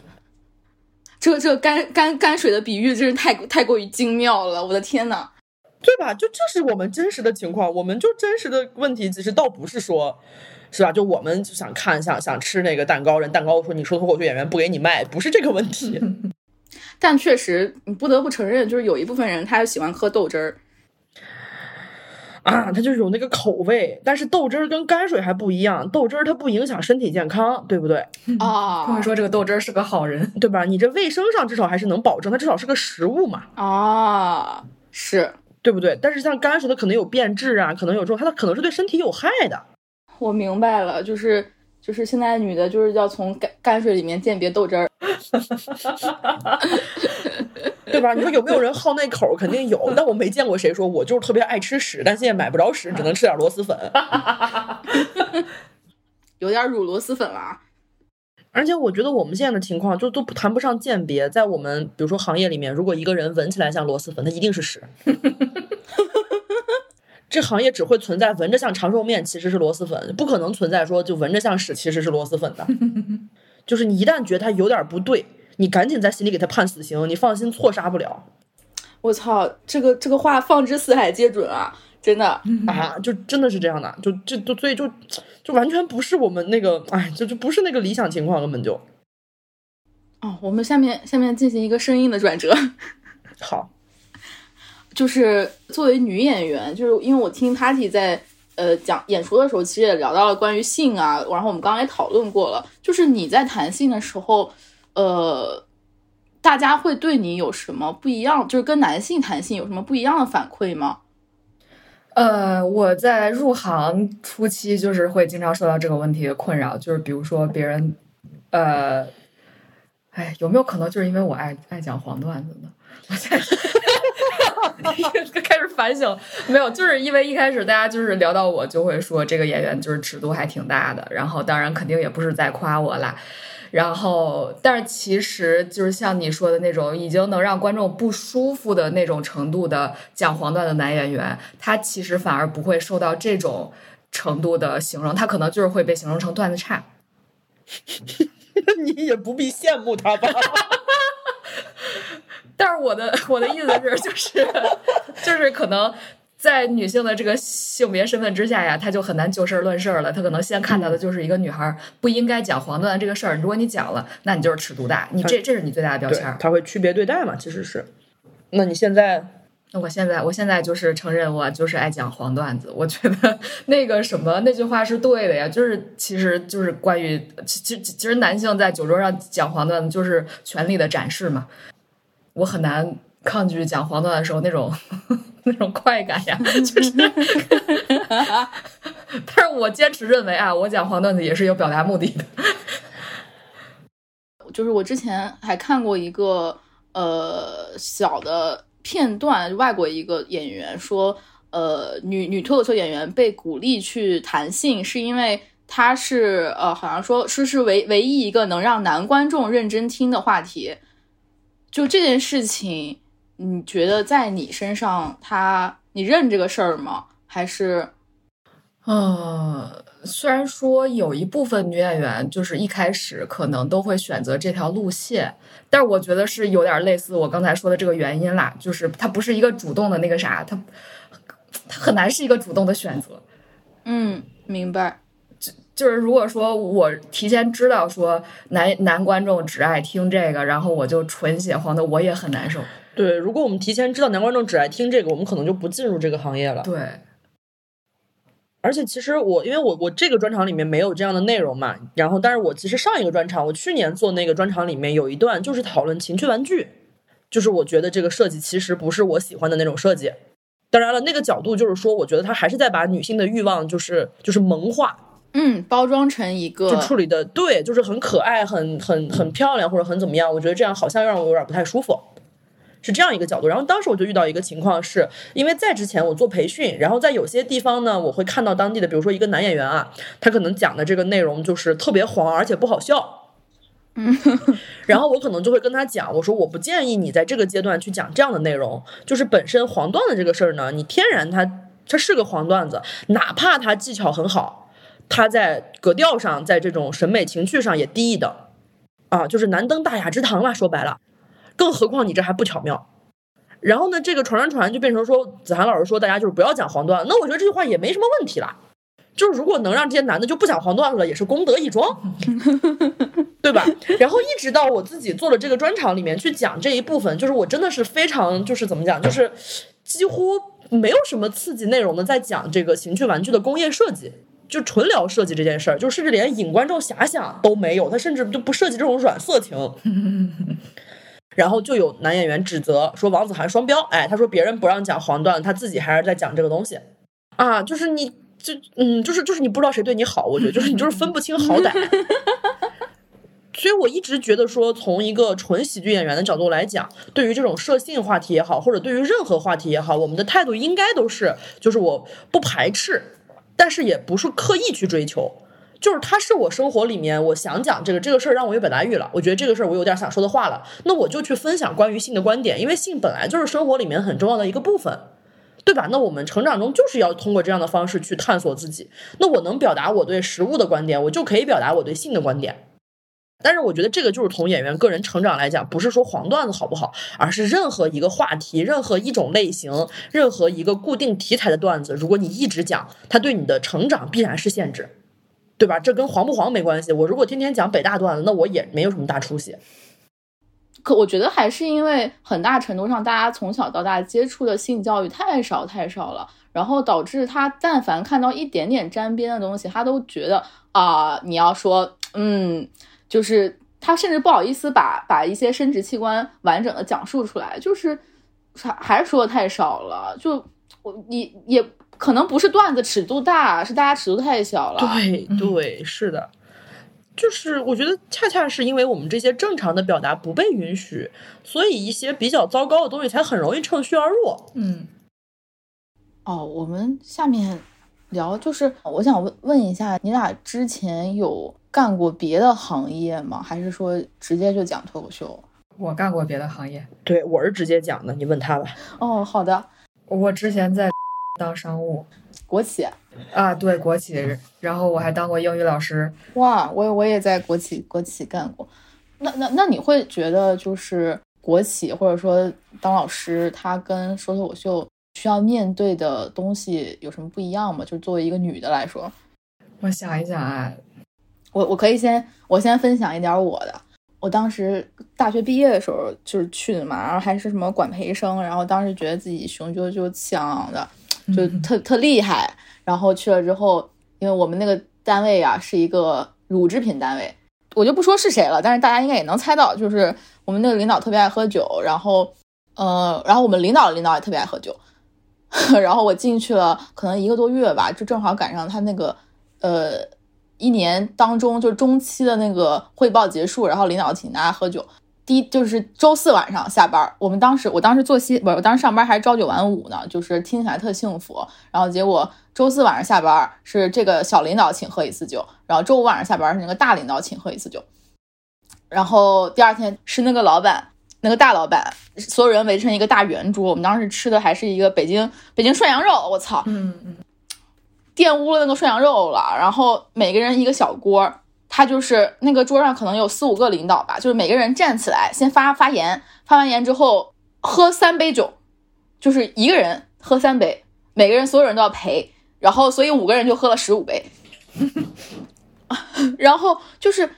这个这个泔泔泔水的比喻真是太太过于精妙了，我的天呐，对吧？就这是我们真实的情况，我们就真实的问题，其实倒不是说，是吧？就我们就想看想想吃那个蛋糕，人蛋糕说你说脱口秀演员不给你卖，不是这个问题。[LAUGHS] 但确实，你不得不承认，就是有一部分人他喜欢喝豆汁儿。啊，它就是有那个口味，但是豆汁儿跟泔水还不一样，豆汁儿它不影响身体健康，对不对？啊，[LAUGHS] 他们说这个豆汁儿是个好人，对吧？你这卫生上至少还是能保证，它至少是个食物嘛。啊，是对不对？但是像泔水，它可能有变质啊，可能有这种，它可能是对身体有害的。我明白了，就是就是现在女的就是要从泔泔水里面鉴别豆汁儿。[LAUGHS] 对吧？你说有没有人好那口？肯定有，但我没见过谁说我就是特别爱吃屎，但现在买不着屎，只能吃点螺蛳粉。[LAUGHS] 有点乳螺蛳粉了。而且我觉得我们现在的情况就都谈不上鉴别，在我们比如说行业里面，如果一个人闻起来像螺蛳粉，他一定是屎。[LAUGHS] 这行业只会存在闻着像长寿面其实是螺蛳粉，不可能存在说就闻着像屎其实是螺蛳粉的。[LAUGHS] 就是你一旦觉得它有点不对。你赶紧在心里给他判死刑，你放心，错杀不了。我操，这个这个话放之四海皆准啊！真的啊，就真的是这样的，就这就所以就就完全不是我们那个，哎，就就不是那个理想情况，根本就。哦，我们下面下面进行一个声音的转折。好，就是作为女演员，就是因为我听 Patty 在呃讲演出的时候，其实也聊到了关于性啊，然后我们刚刚也讨论过了，就是你在谈性的时候。呃，大家会对你有什么不一样？就是跟男性谈性有什么不一样的反馈吗？呃，我在入行初期就是会经常受到这个问题的困扰，就是比如说别人，呃，哎，有没有可能就是因为我爱爱讲黄段子呢？我现在开始反省，没有，就是因为一开始大家就是聊到我就会说这个演员就是尺度还挺大的，然后当然肯定也不是在夸我啦。然后，但是其实就是像你说的那种，已经能让观众不舒服的那种程度的讲黄段的男演员，他其实反而不会受到这种程度的形容，他可能就是会被形容成段子差。你也不必羡慕他吧。但是我的 [LAUGHS] 我的意思是，就是 [LAUGHS] 就是可能。在女性的这个性别身份之下呀，她就很难就事论事了。她可能先看到的就是一个女孩不应该讲黄段这个事儿。如果你讲了，那你就是尺度大，你这这是你最大的标签。他会区别对待嘛？其实是。那你现在？那我现在，我现在就是承认我就是爱讲黄段子。我觉得 [LAUGHS] 那个什么那句话是对的呀，就是其实就是关于其其实男性在酒桌上讲黄段子就是权力的展示嘛。我很难抗拒讲黄段的时候那种。[LAUGHS] 那种快感呀，[LAUGHS] 就是，但是我坚持认为啊，我讲黄段子也是有表达目的的。就是我之前还看过一个呃小的片段，外国一个演员说，呃，女女脱口秀演员被鼓励去谈性，是因为她是呃，好像说是是唯唯一一个能让男观众认真听的话题。就这件事情。你觉得在你身上，他你认这个事儿吗？还是，呃，虽然说有一部分女演员就是一开始可能都会选择这条路线，但是我觉得是有点类似我刚才说的这个原因啦，就是它不是一个主动的那个啥，它它很难是一个主动的选择。嗯，明白。就就是如果说我提前知道说男男观众只爱听这个，然后我就纯写黄的，我也很难受。对，如果我们提前知道男观众只爱听这个，我们可能就不进入这个行业了。对，而且其实我，因为我我这个专场里面没有这样的内容嘛，然后但是我其实上一个专场，我去年做那个专场里面有一段就是讨论情趣玩具，就是我觉得这个设计其实不是我喜欢的那种设计。当然了，那个角度就是说，我觉得他还是在把女性的欲望就是就是萌化，嗯，包装成一个就处理的对，就是很可爱、很很很漂亮或者很怎么样，我觉得这样好像让我有点不太舒服。是这样一个角度，然后当时我就遇到一个情况，是因为在之前我做培训，然后在有些地方呢，我会看到当地的，比如说一个男演员啊，他可能讲的这个内容就是特别黄，而且不好笑，嗯，[LAUGHS] 然后我可能就会跟他讲，我说我不建议你在这个阶段去讲这样的内容，就是本身黄段子这个事儿呢，你天然它它是个黄段子，哪怕它技巧很好，它在格调上，在这种审美情趣上也低一等，啊，就是难登大雅之堂了，说白了。更何况你这还不巧妙，然后呢，这个传传传就变成说，子涵老师说大家就是不要讲黄段，那我觉得这句话也没什么问题啦。就是如果能让这些男的就不讲黄段子了，也是功德一桩，[LAUGHS] 对吧？然后一直到我自己做了这个专场里面去讲这一部分，就是我真的是非常就是怎么讲，就是几乎没有什么刺激内容的在讲这个情趣玩具的工业设计，就纯聊设计这件事儿，就甚至连引观众遐想都没有，他甚至就不涉及这种软色情。[LAUGHS] 然后就有男演员指责说王子涵双标，哎，他说别人不让讲黄段，他自己还是在讲这个东西，啊，就是你就嗯，就是就是你不知道谁对你好，我觉得就是你就是分不清好歹。[LAUGHS] 所以我一直觉得说，从一个纯喜剧演员的角度来讲，对于这种社性话题也好，或者对于任何话题也好，我们的态度应该都是，就是我不排斥，但是也不是刻意去追求。就是它是我生活里面我想讲这个这个事儿让我有表达欲了，我觉得这个事儿我有点想说的话了，那我就去分享关于性的观点，因为性本来就是生活里面很重要的一个部分，对吧？那我们成长中就是要通过这样的方式去探索自己。那我能表达我对食物的观点，我就可以表达我对性的观点。但是我觉得这个就是从演员个人成长来讲，不是说黄段子好不好，而是任何一个话题、任何一种类型、任何一个固定题材的段子，如果你一直讲，它对你的成长必然是限制。对吧？这跟黄不黄没关系。我如果天天讲北大段子，那我也没有什么大出息。可我觉得还是因为很大程度上，大家从小到大接触的性教育太少太少了，然后导致他但凡看到一点点沾边的东西，他都觉得啊，你要说嗯，就是他甚至不好意思把把一些生殖器官完整的讲述出来，就是还还是说的太少了。就我你也可能不是段子尺度大，是大家尺度太小了。对对，是的。就是我觉得，恰恰是因为我们这些正常的表达不被允许，所以一些比较糟糕的东西才很容易趁虚而入。嗯，哦，我们下面聊，就是我想问问一下，你俩之前有干过别的行业吗？还是说直接就讲脱口秀？我干过别的行业，对我是直接讲的，你问他吧。哦，好的，我之前在 [LAUGHS] 当商务，国企。啊，对，国企，然后我还当过英语老师。哇，我我也在国企国企干过。那那那你会觉得就是国企或者说当老师，他跟说脱口秀需要面对的东西有什么不一样吗？就是作为一个女的来说，我想一想啊，我我可以先我先分享一点我的。我当时大学毕业的时候就是去的嘛，然后还是什么管培生，然后当时觉得自己雄赳赳气昂昂的，就特特厉害。然后去了之后，因为我们那个单位啊是一个乳制品单位，我就不说是谁了，但是大家应该也能猜到，就是我们那个领导特别爱喝酒，然后，呃，然后我们领导的领导也特别爱喝酒，[LAUGHS] 然后我进去了可能一个多月吧，就正好赶上他那个，呃，一年当中就是中期的那个汇报结束，然后领导请大家喝酒。第一就是周四晚上下班，我们当时我当时作息不是，我当时上班还是朝九晚五呢，就是听起来特幸福。然后结果周四晚上下班是这个小领导请喝一次酒，然后周五晚上下班是那个大领导请喝一次酒，然后第二天是那个老板，那个大老板，所有人围成一个大圆桌，我们当时吃的还是一个北京北京涮羊肉，我操，嗯嗯，玷污了那个涮羊肉了，然后每个人一个小锅。他就是那个桌上可能有四五个领导吧，就是每个人站起来先发发言，发完言之后喝三杯酒，就是一个人喝三杯，每个人所有人都要陪，然后所以五个人就喝了十五杯，[LAUGHS] 然后就是，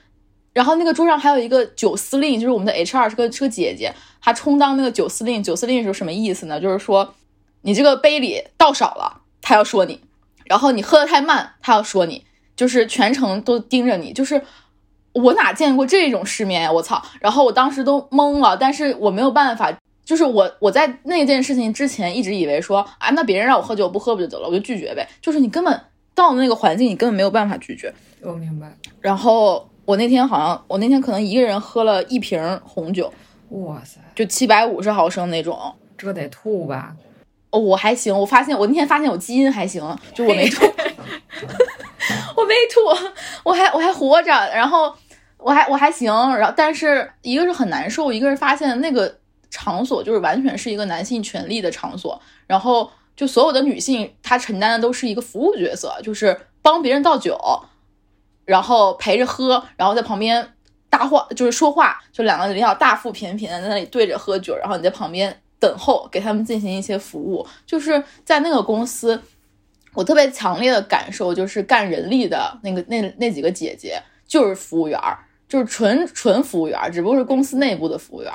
然后那个桌上还有一个酒司令，就是我们的 HR 是个是个姐姐，她充当那个酒司令，酒司令是什么意思呢？就是说你这个杯里倒少了，他要说你，然后你喝的太慢，他要说你。就是全程都盯着你，就是我哪见过这种世面呀！我操！然后我当时都懵了，但是我没有办法，就是我我在那件事情之前一直以为说啊，那别人让我喝酒不喝不就得了，我就拒绝呗。就是你根本到了那个环境，你根本没有办法拒绝。我明白。然后我那天好像我那天可能一个人喝了一瓶红酒，哇塞，就七百五十毫升那种，这得吐吧？哦，我还行，我发现我那天发现我基因还行，就我没吐。[LAUGHS] 我没吐，我还我还活着，然后我还我还行，然后但是一个是很难受，一个是发现那个场所就是完全是一个男性权利的场所，然后就所有的女性她承担的都是一个服务角色，就是帮别人倒酒，然后陪着喝，然后在旁边搭话就是说话，就两个领导大腹便便的在那里对着喝酒，然后你在旁边等候给他们进行一些服务，就是在那个公司。我特别强烈的感受就是干人力的那个那那几个姐姐就是服务员，就是纯纯服务员，只不过是公司内部的服务员。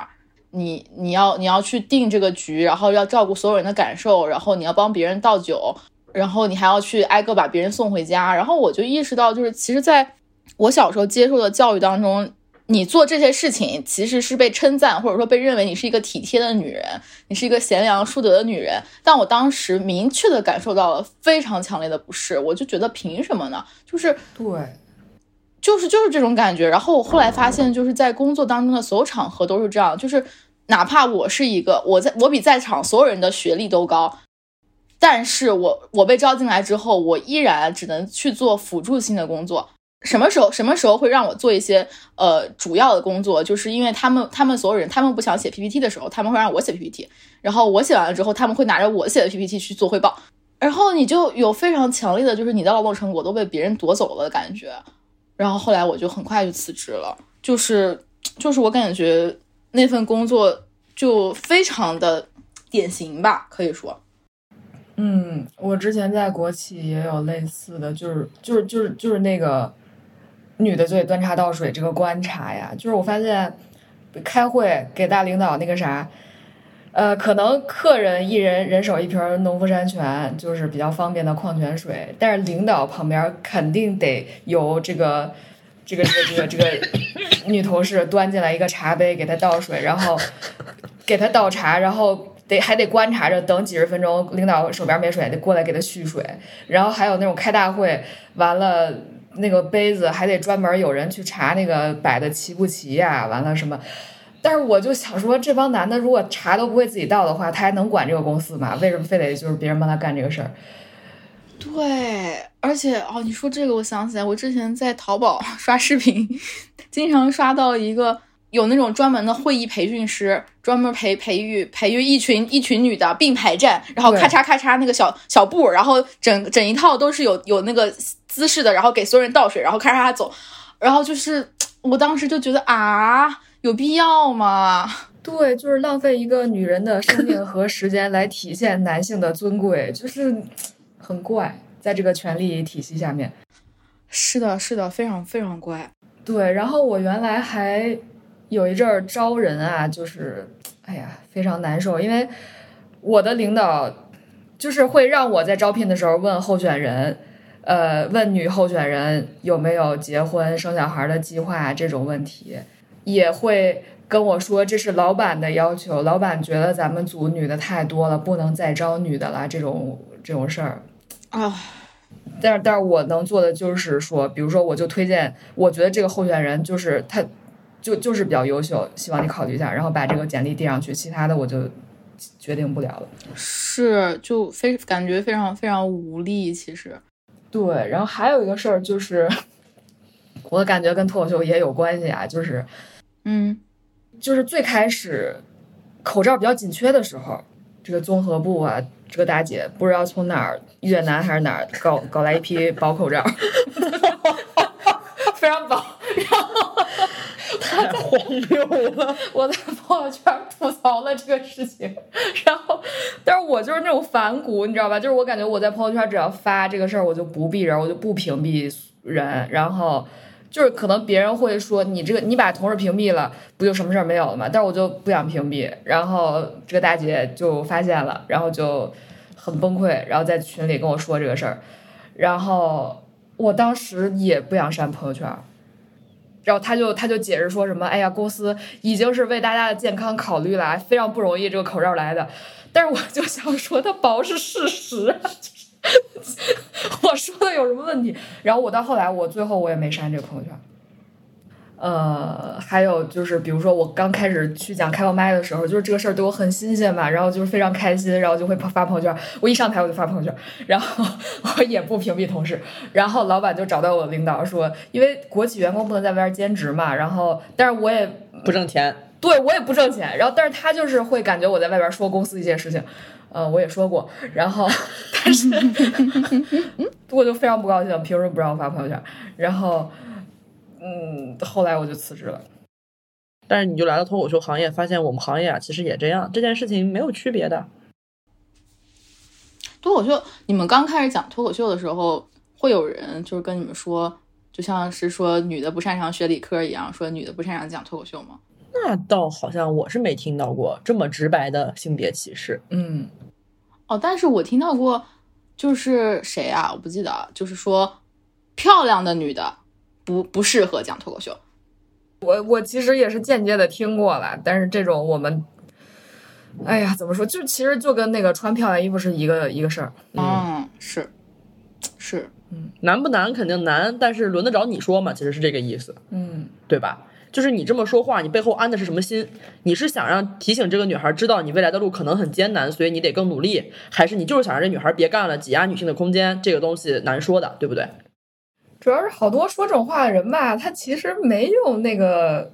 你你要你要去定这个局，然后要照顾所有人的感受，然后你要帮别人倒酒，然后你还要去挨个把别人送回家。然后我就意识到，就是其实在我小时候接受的教育当中。你做这些事情其实是被称赞，或者说被认为你是一个体贴的女人，你是一个贤良淑德的女人。但我当时明确的感受到了非常强烈的不适，我就觉得凭什么呢？就是对，就是就是这种感觉。然后我后来发现，就是在工作当中的所有场合都是这样，就是哪怕我是一个我在我比在场所有人的学历都高，但是我我被招进来之后，我依然只能去做辅助性的工作。什么时候什么时候会让我做一些呃主要的工作？就是因为他们他们所有人他们不想写 PPT 的时候，他们会让我写 PPT，然后我写完了之后，他们会拿着我写的 PPT 去做汇报，然后你就有非常强烈的就是你的劳动成果都被别人夺走了的感觉。然后后来我就很快就辞职了，就是就是我感觉那份工作就非常的典型吧，可以说。嗯，我之前在国企也有类似的就是就是就是就是那个。女的就得端茶倒水，这个观察呀，就是我发现，开会给大领导那个啥，呃，可能客人一人人手一瓶农夫山泉，就是比较方便的矿泉水，但是领导旁边肯定得有这个这个这个这个这个女同事端进来一个茶杯，给她倒水，然后给她倒茶，然后得还得观察着，等几十分钟，领导手边没水，得过来给她续水。然后还有那种开大会完了，那个杯子还得专门有人去查那个摆的齐不齐呀、完了什么。但是我就想说，这帮男的如果茶都不会自己倒的话，他还能管这个公司吗？为什么非得就是别人帮他干这个事儿？对，而且哦，你说这个，我想起来，我之前在淘宝 [LAUGHS] 刷视频，经常刷到一个有那种专门的会议培训师，专门培培育培育一群一群女的并排站，然后咔嚓咔嚓那个小小布，然后整整一套都是有有那个姿势的，然后给所有人倒水，然后咔嚓咔走，然后就是我当时就觉得啊，有必要吗？[LAUGHS] 对，就是浪费一个女人的生命和时间来体现男性的尊贵，就是很怪，在这个权力体系下面。是的，是的，非常非常怪。对，然后我原来还有一阵儿招人啊，就是哎呀非常难受，因为我的领导就是会让我在招聘的时候问候选人，呃，问女候选人有没有结婚生小孩的计划这种问题，也会跟我说这是老板的要求，老板觉得咱们组女的太多了，不能再招女的了，这种这种事儿。啊，但是，但是我能做的就是说，比如说，我就推荐，我觉得这个候选人就是他，就就是比较优秀，希望你考虑一下，然后把这个简历递上去，其他的我就决定不了了。是就非感觉非常非常无力，其实。对，然后还有一个事儿就是，[LAUGHS] 我感觉跟脱口秀也有关系啊，就是嗯就是最开始口罩比较紧缺的时候，这个综合部啊，这个大姐不知道从哪儿越南还是哪儿搞搞来一批薄口罩，[LAUGHS] 非常薄。[LAUGHS] [LAUGHS] 太荒谬了。[LAUGHS] 我在朋友圈吐槽了这个事情，然后，但是我就是那种反骨，你知道吧？就是我感觉我在朋友圈只要发这个事儿，我就不避人，我就不屏蔽人，然后就是可能别人会说你这个你把同事屏蔽了，不就什么事儿没有了吗？但是我就不想屏蔽，然后这个大姐就发现了，然后就很崩溃，然后在群里跟我说这个事儿，然后我当时也不想删朋友圈。然后他就他就解释说什么，哎呀，公司已经是为大家的健康考虑了，非常不容易这个口罩来的。但是我就想说，它薄是事实，就是 [LAUGHS] 我说的有什么问题？然后我到后来，我最后我也没删这个朋友圈。呃，还有就是，比如说我刚开始去讲开放麦的时候，就是这个事儿对我很新鲜嘛，然后就是非常开心，然后就会发朋友圈。我一上台我就发朋友圈，然后我也不屏蔽同事。然后老板就找到我领导说，因为国企员工不能在外边兼职嘛，然后但是我也不挣钱，对我也不挣钱，然后但是他就是会感觉我在外边说公司一些事情，呃，我也说过，然后但是 [LAUGHS] 我就非常不高兴，凭什么不让我发朋友圈？然后嗯，后来我就辞职了。但是你就来到脱口秀行业，发现我们行业啊，其实也这样，这件事情没有区别的。脱口秀，你们刚开始讲脱口秀的时候，会有人就是跟你们说，就像是说女的不擅长学理科一样，说女的不擅长讲脱口秀吗？那倒好像我是没听到过这么直白的性别歧视。嗯，哦，但是我听到过，就是谁啊？我不记得，就是说漂亮的女的不不适合讲脱口秀。我我其实也是间接的听过了，但是这种我们，哎呀，怎么说？就其实就跟那个穿漂亮衣服是一个一个事儿。嗯，是是，嗯难不难？肯定难，但是轮得着你说吗？其实是这个意思，嗯，对吧？就是你这么说话，你背后安的是什么心？你是想让提醒这个女孩知道你未来的路可能很艰难，所以你得更努力，还是你就是想让这女孩别干了，挤压女性的空间？这个东西难说的，对不对？主要是好多说这种话的人吧，他其实没有那个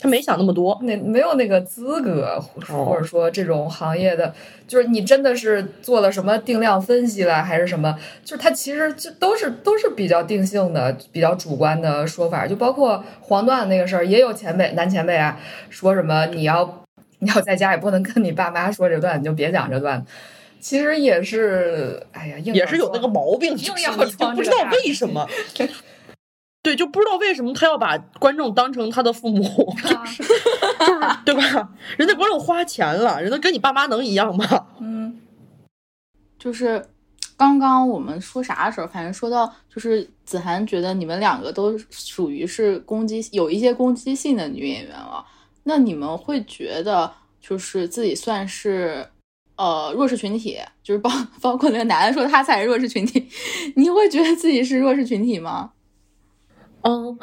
他没想那么多，那没有那个资格，哦或者说这种行业的，就是你真的是做了什么定量分析了，还是什么？就是他其实就都是都是比较定性的、比较主观的说法，就包括黄段那个事儿，也有前辈男前辈啊说什么你要你要在家也不能跟你爸妈说这段，你就别讲这段。其实也是，哎呀，硬也是有那个毛病，硬就是要你就不知道为什么。[LAUGHS] 对，就不知道为什么他要把观众当成他的父母，啊就是对吧？人家观众花钱了，人家跟你爸妈能一样吗？嗯，[LAUGHS] 就是刚刚我们说啥的时候，反正说到就是子涵觉得你们两个都属于是攻击有一些攻击性的女演员了，那你们会觉得就是自己算是呃弱势群体，就是包包括那个男的说他才是弱势群体，[LAUGHS] 你会觉得自己是弱势群体吗？嗯，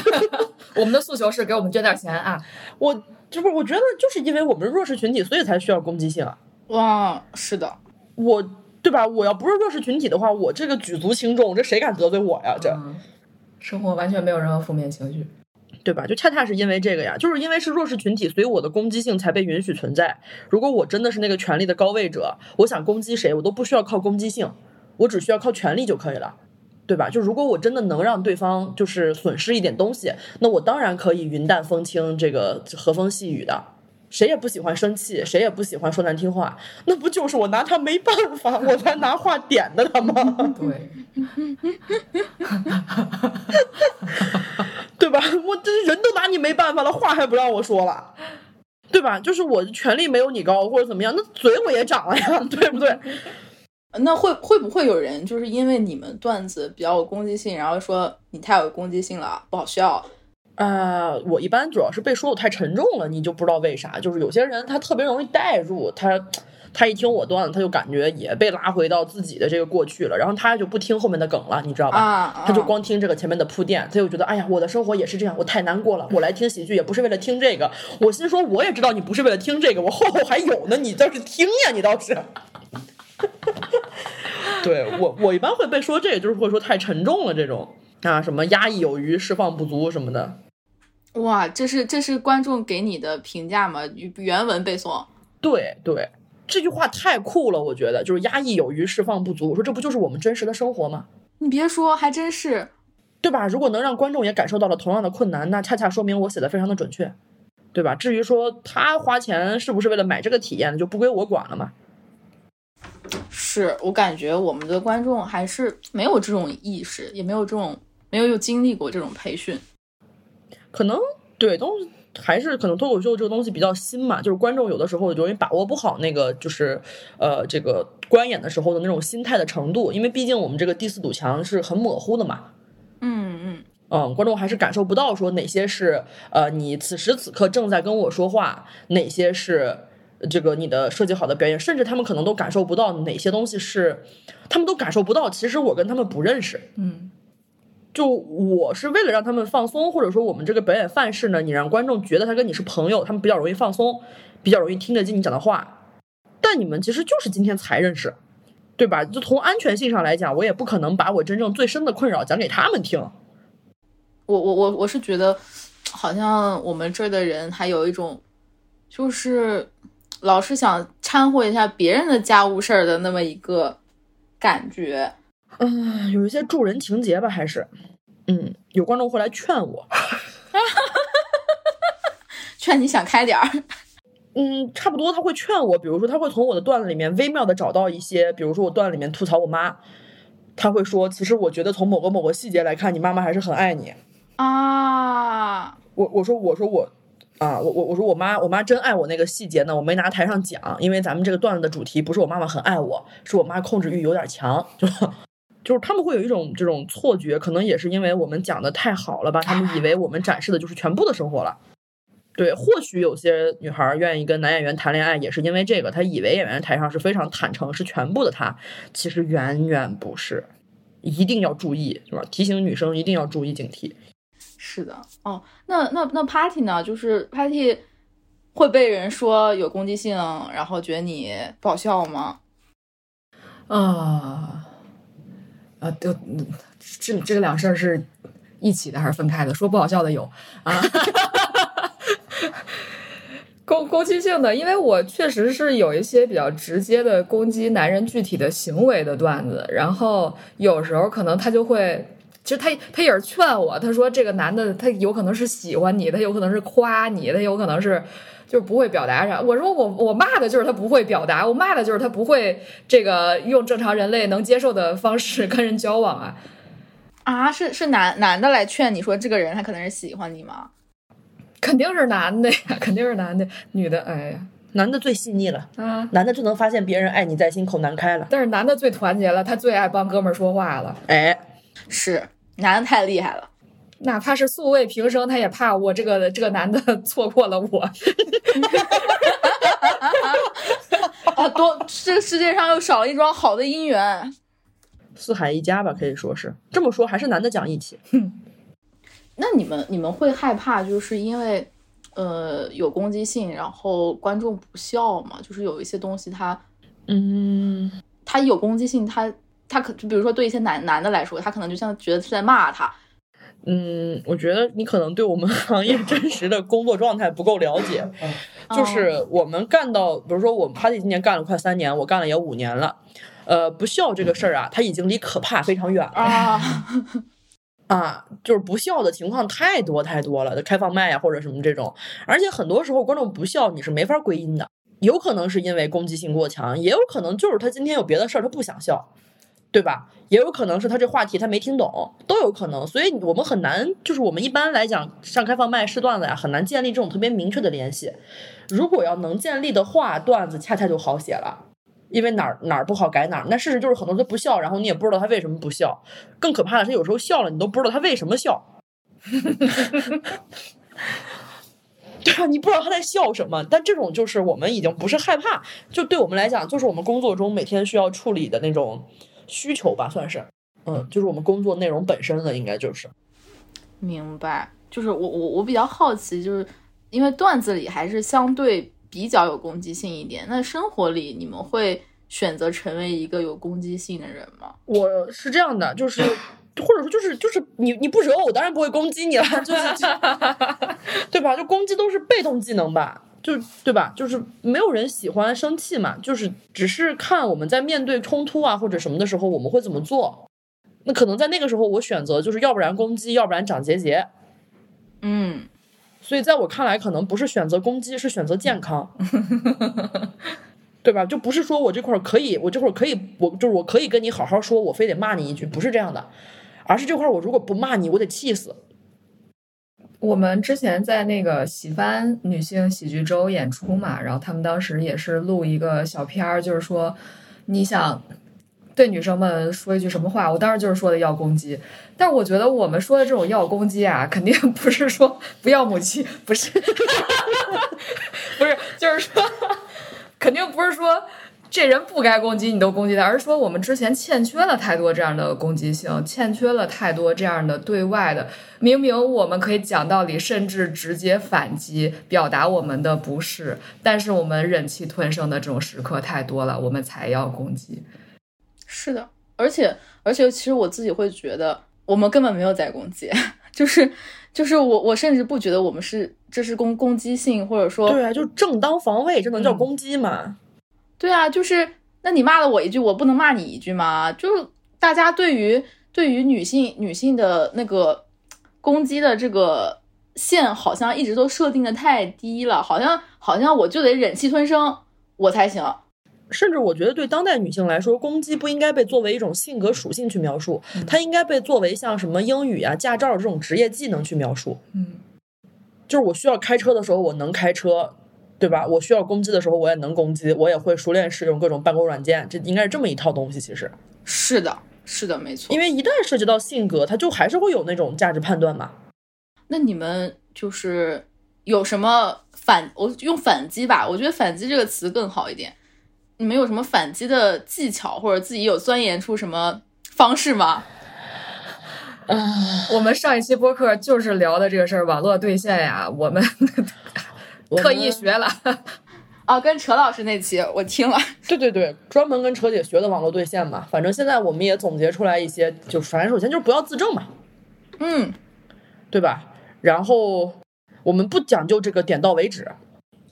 [LAUGHS] 我们的诉求是给我们捐点钱啊！我就是我觉得就是因为我们是弱势群体，所以才需要攻击性啊。哇，是的，我对吧？我要不是弱势群体的话，我这个举足轻重，这谁敢得罪我呀？这嗯生活完全没有任何负面情绪。对吧？就恰恰是因为这个呀，就是因为是弱势群体，所以我的攻击性才被允许存在。如果我真的是那个权力的高位者，我想攻击谁，我都不需要靠攻击性，我只需要靠权力就可以了。对吧？就如果我真的能让对方就是损失一点东西，那我当然可以云淡风轻，这个和风细雨的。谁也不喜欢生气，谁也不喜欢说难听话，那不就是我拿他没办法，我才拿话点的他吗？[LAUGHS] 对，[LAUGHS] 对吧？[LAUGHS] 我这人都拿你没办法了，话还不让我说了，对吧？就是我的权力没有你高，或者怎么样，那嘴我也长了呀，[LAUGHS] 对不对？那会会不会有人就是因为你们段子比较有攻击性，然后说你太有攻击性了，不好笑？呃，我一般主要是被说的太沉重了，你就不知道为啥，就是有些人他特别容易代入，他他一听我段子，他就感觉也被拉回到自己的这个过去了，然后他就不听后面的梗了，你知道吧？啊，他就光听这个前面的铺垫，他就觉得哎呀，我的生活也是这样，我太难过了，我来听喜剧也不是为了听这个。我心说，我也知道你不是为了听这个，我后后还有呢，你倒是听呀，你倒是。[LAUGHS] 对我，我一般会被说这个，就是会说太沉重了这种啊，什么压抑有余，释放不足什么的。哇，这是这是观众给你的评价吗？原文背诵。对对，这句话太酷了，我觉得就是压抑有余，释放不足。我说这不就是我们真实的生活吗？你别说，还真是，对吧？如果能让观众也感受到了同样的困难，那恰恰说明我写的非常的准确，对吧？至于说他花钱是不是为了买这个体验，就不归我管了嘛。是我感觉我们的观众还是没有这种意识，也没有这种没有有经历过这种培训。可能对东西还是可能脱口秀这个东西比较新嘛，就是观众有的时候容易把握不好那个就是呃这个观演的时候的那种心态的程度，因为毕竟我们这个第四堵墙是很模糊的嘛。嗯嗯嗯，观众还是感受不到说哪些是呃你此时此刻正在跟我说话，哪些是这个你的设计好的表演，甚至他们可能都感受不到哪些东西是，他们都感受不到，其实我跟他们不认识。嗯，就我是为了让他们放松，或者说我们这个表演范式呢，你让观众觉得他跟你是朋友，他们比较容易放松，比较容易听得进你讲的话。但你们其实就是今天才认识，对吧？就从安全性上来讲，我也不可能把我真正最深的困扰讲给他们听。我我我我是觉得，好像我们这儿的人还有一种，就是老是想掺和一下别人的家务事儿的那么一个感觉。嗯，有一些助人情节吧，还是，嗯，有观众会来劝我，[LAUGHS] 劝你想开点儿。[LAUGHS] 嗯，差不多他会劝我，比如说他会从我的段子里面微妙的找到一些，比如说我段子里面吐槽我妈，他会说，其实我觉得从某个某个细节来看，你妈妈还是很爱你。啊，我我说我说我啊，我我我说我妈我妈真爱我那个细节呢，我没拿台上讲，因为咱们这个段子的主题不是我妈妈很爱我，是我妈控制欲有点强，就就是他们会有一种这种错觉，可能也是因为我们讲的太好了吧，他们以为我们展示的就是全部的生活了。对，或许有些女孩愿意跟男演员谈恋爱，也是因为这个，她以为演员台上是非常坦诚，是全部的她，其实远远不是，一定要注意，是吧？提醒女生一定要注意警惕。是的，哦，那那那 Party 呢？就是 Party 会被人说有攻击性，然后觉得你不好笑吗？啊啊，就嗯这这两事儿是一起的还是分开的？说不好笑的有啊，[LAUGHS] 攻攻击性的，因为我确实是有一些比较直接的攻击男人具体的行为的段子，然后有时候可能他就会。其实他他也是劝我，他说这个男的他有可能是喜欢你，他有可能是夸你，他有可能是就是不会表达啥。我说我我骂的就是他不会表达，我骂的就是他不会这个用正常人类能接受的方式跟人交往啊。啊，是是男男的来劝你说这个人他可能是喜欢你吗？肯定是男的呀，[LAUGHS] 肯定是男的，女的，哎呀，男的最细腻了，啊。男的就能发现别人爱你在心口难开了。但是男的最团结了，他最爱帮哥们儿说话了，哎，是男的太厉害了。哪怕是素未平生，他也怕我这个这个男的 [LAUGHS] 错过了我。[LAUGHS] 啊，多这个世界上又少了一桩好的姻缘。四海一家吧，可以说是这么说，还是男的讲义气。那你们你们会害怕，就是因为呃有攻击性，然后观众不笑吗？就是有一些东西他嗯，他有攻击性，他他可就比如说对一些男男的来说，他可能就像觉得是在骂他。嗯，我觉得你可能对我们 [LAUGHS] 行业真实的工作状态不够了解。就是我们干到，比如说我们 Party 今年干了快三年，我干了也五年了。呃，不笑这个事儿啊，它已经离可怕非常远了啊，啊！就是不笑的情况太多太多了，开放麦呀、或者什么这种，而且很多时候观众不笑你是没法归因的，有可能是因为攻击性过强，也有可能就是他今天有别的事儿他不想笑，对吧？也有可能是他这话题他没听懂，都有可能，所以我们很难，就是我们一般来讲上开放麦试段子呀，很难建立这种特别明确的联系。如果要能建立的话，段子恰恰就好写了。因为哪儿哪儿不好改哪儿，那事实就是很多人不笑，然后你也不知道他为什么不笑。更可怕的是，有时候笑了，你都不知道他为什么笑。[LAUGHS] 对啊，你不知道他在笑什么。但这种就是我们已经不是害怕，就对我们来讲，就是我们工作中每天需要处理的那种需求吧，算是。嗯，就是我们工作内容本身的，应该就是。明白。就是我我我比较好奇，就是因为段子里还是相对比较有攻击性一点，那生活里你们会选择成为一个有攻击性的人吗？我是这样的，就是或者说就是就是你你不惹我，我当然不会攻击你了，就是就 [LAUGHS] 对吧？就攻击都是被动技能吧，就对吧？就是没有人喜欢生气嘛，就是只是看我们在面对冲突啊或者什么的时候，我们会怎么做。那可能在那个时候，我选择就是要不然攻击，要不然长结节。嗯，所以在我看来，可能不是选择攻击，是选择健康，[LAUGHS] 对吧？就不是说我这块儿可以，我这块儿可以，我就是我可以跟你好好说，我非得骂你一句，不是这样的，而是这块儿我如果不骂你，我得气死。我们之前在那个喜番女性喜剧周演出嘛，然后他们当时也是录一个小片儿，就是说你想对女生们说一句什么话，我当时就是说的要攻击。但我觉得我们说的这种要攻击啊，肯定 [LAUGHS] 不是说不要母亲，不是，[LAUGHS] 不是，就是说，[LAUGHS] 肯定不是说这人不该攻击你都攻击他，而是说我们之前欠缺了太多这样的攻击性，欠缺了太多这样的对外的。明明我们可以讲道理，甚至直接反击，表达我们的不适，但是我们忍气吞声的这种时刻太多了，我们才要攻击。是的，而且而且，其实我自己会觉得，我们根本没有在攻击，[LAUGHS] 就是就是我我甚至不觉得我们是这是攻攻击性，或者说对啊，就正当防卫，这能叫嗯攻击吗？对啊，就是那你骂了我一句，我不能骂你一句吗？就是大家对于对于女性女性的那个攻击的这个线，好像一直都设定的太低了，好像好像我就得忍气吞声我才行。甚至我觉得，对当代女性来说，攻击不应该被作为一种性格属性去描述，嗯它应该被作为像什么英语啊、驾照这种职业技能去描述。嗯，就是我需要开车的时候，我能开车，对吧？我需要攻击的时候，我也能攻击，我也会熟练使用各种办公软件，这应该是这么一套东西。其实，是的，是的，没错。因为一旦涉及到性格，它就还是会有那种价值判断嘛。那你们就是有什么反？我用反击吧，我觉得反击这个词更好一点。你们有什么反击的技巧，或者自己有钻研出什么方式吗？[LAUGHS] 我们上一期播客就是聊的这个事儿，网络兑现呀，我们我特意学了。啊，[LAUGHS] 跟陈老师那期我听了，对对对，专门跟车姐学的网络兑现嘛。反正现在我们也总结出来一些，就反正首先就是不要自证嘛，嗯，对吧？然后我们不讲究这个点到为止，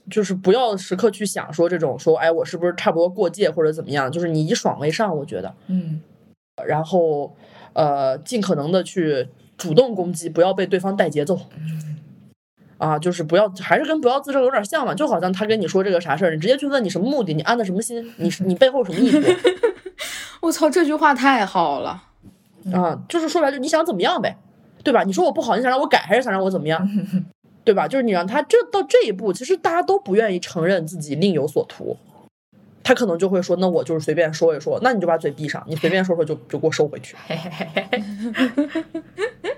就是不要时刻去想说这种说，哎，我是不是差不多过界或者怎么样？就是你以爽为上，我觉得。嗯，然后呃，尽可能的去主动攻击，不要被对方带节奏。啊，就是不要，还是跟不要自证有点像嘛，就好像他跟你说这个啥事儿，你直接去问你什么目的，你安的什么心，你你背后什么意图 [LAUGHS] 我操，这句话太好了。啊？就是说白了，你想怎么样呗，对吧？你说我不好，你想让我改，还是想让我怎么样？[LAUGHS] 对吧？就是你让他这到这一步，其实大家都不愿意承认自己另有所图，他可能就会说，那我就是随便说一说，那你就把嘴闭上，你随便说说就就给我收回去，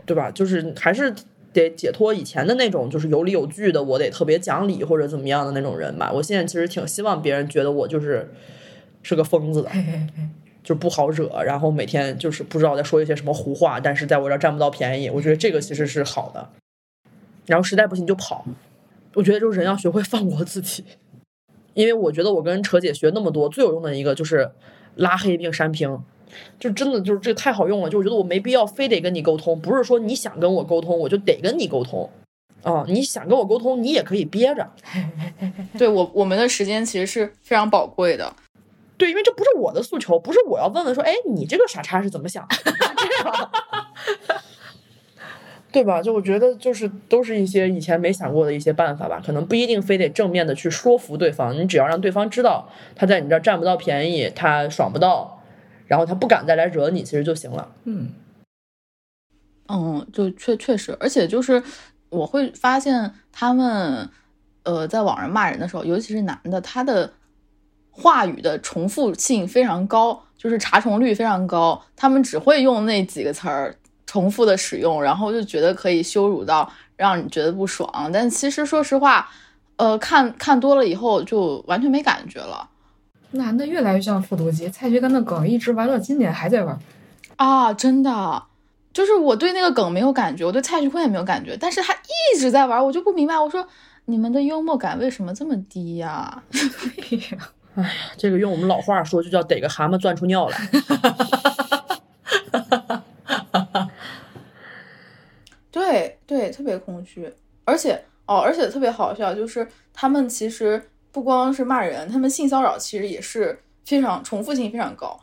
对吧？就是还是得解脱以前的那种，就是有理有据的，我得特别讲理或者怎么样的那种人吧。我现在其实挺希望别人觉得我就是是个疯子的。就不好惹，然后每天就是不知道在说一些什么胡话，但是在我这儿占不到便宜，我觉得这个其实是好的。然后实在不行就跑，我觉得就是人要学会放过自己，因为我觉得我跟扯姐学那么多，最有用的一个就是拉黑并删屏，就真的就是这个太好用了。就我觉得我没必要非得跟你沟通，不是说你想跟我沟通我就得跟你沟通啊，你想跟我沟通你也可以憋着。[LAUGHS] 对我我们的时间其实是非常宝贵的。对，因为这不是我的诉求，不是我要问问说，哎，你这个傻叉是怎么想 [LAUGHS] [LAUGHS] 对吧？就我觉得，就是都是一些以前没想过的一些办法吧，可能不一定非得正面的去说服对方，你只要让对方知道他在你这儿占不到便宜，他爽不到，然后他不敢再来惹你，其实就行了。嗯，嗯，就确确实，而且就是我会发现他们，呃，在网上骂人的时候，尤其是男的，他的。话语的重复性非常高，就是查重率非常高。他们只会用那几个词儿重复的使用，然后就觉得可以羞辱到让你觉得不爽。但其实说实话，呃，看看多了以后就完全没感觉了。男的越来越像复读机，蔡徐坤的梗一直玩到今年还在玩啊！真的，就是我对那个梗没有感觉，我对蔡徐坤也没有感觉，但是他一直在玩，我就不明白，我说你们的幽默感为什么这么低呀？[LAUGHS] 哎呀，这个用我们老话说，就叫逮个蛤蟆钻出尿来。[LAUGHS] 对对，特别空虚，而且哦，而且特别好笑，就是他们其实不光是骂人，他们性骚扰其实也是非常重复性非常高。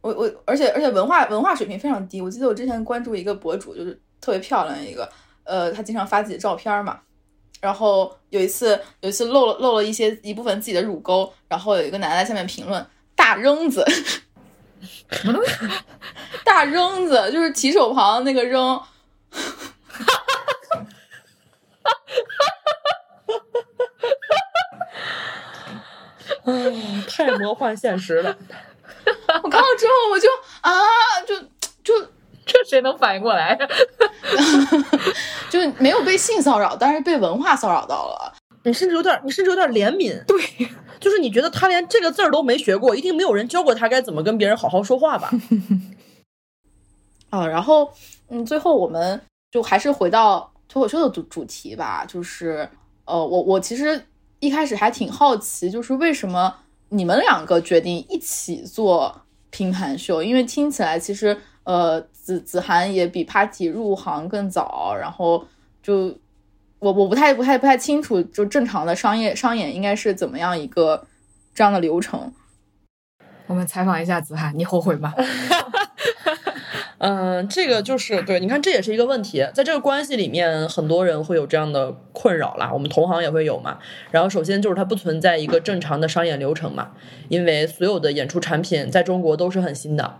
我我，而且而且文化文化水平非常低。我记得我之前关注一个博主，就是特别漂亮一个，呃，他经常发自己的照片嘛。然后有一次，有一次露了露了一些一部分自己的乳沟，然后有一个男的在下面评论“大扔子”，什么东西大扔子就是提手旁那个扔，哈哈哈哈哈哈哈哈哈哈，啊，太魔幻现实了！[LAUGHS] 我看到之后我就啊，就就。[LAUGHS] 这谁能反应过来？[LAUGHS] 就没有被性骚扰，但是被文化骚扰到了。你甚至有点，你甚至有点怜悯。对，就是你觉得他连这个字儿都没学过，一定没有人教过他该怎么跟别人好好说话吧？啊，然后嗯，最后我们就还是回到脱口秀的主主题吧。就是呃，我我其实一开始还挺好奇，就是为什么你们两个决定一起做拼盘秀？因为听起来其实呃。子子涵也比 Party 入行更早，然后就我我不太不太不太清楚，就正常的商业商演应该是怎么样一个这样的流程。我们采访一下子涵，你后悔吗？[LAUGHS] 嗯，这个就是对，你看这也是一个问题，在这个关系里面，很多人会有这样的困扰啦，我们同行也会有嘛。然后首先就是它不存在一个正常的商演流程嘛，因为所有的演出产品在中国都是很新的。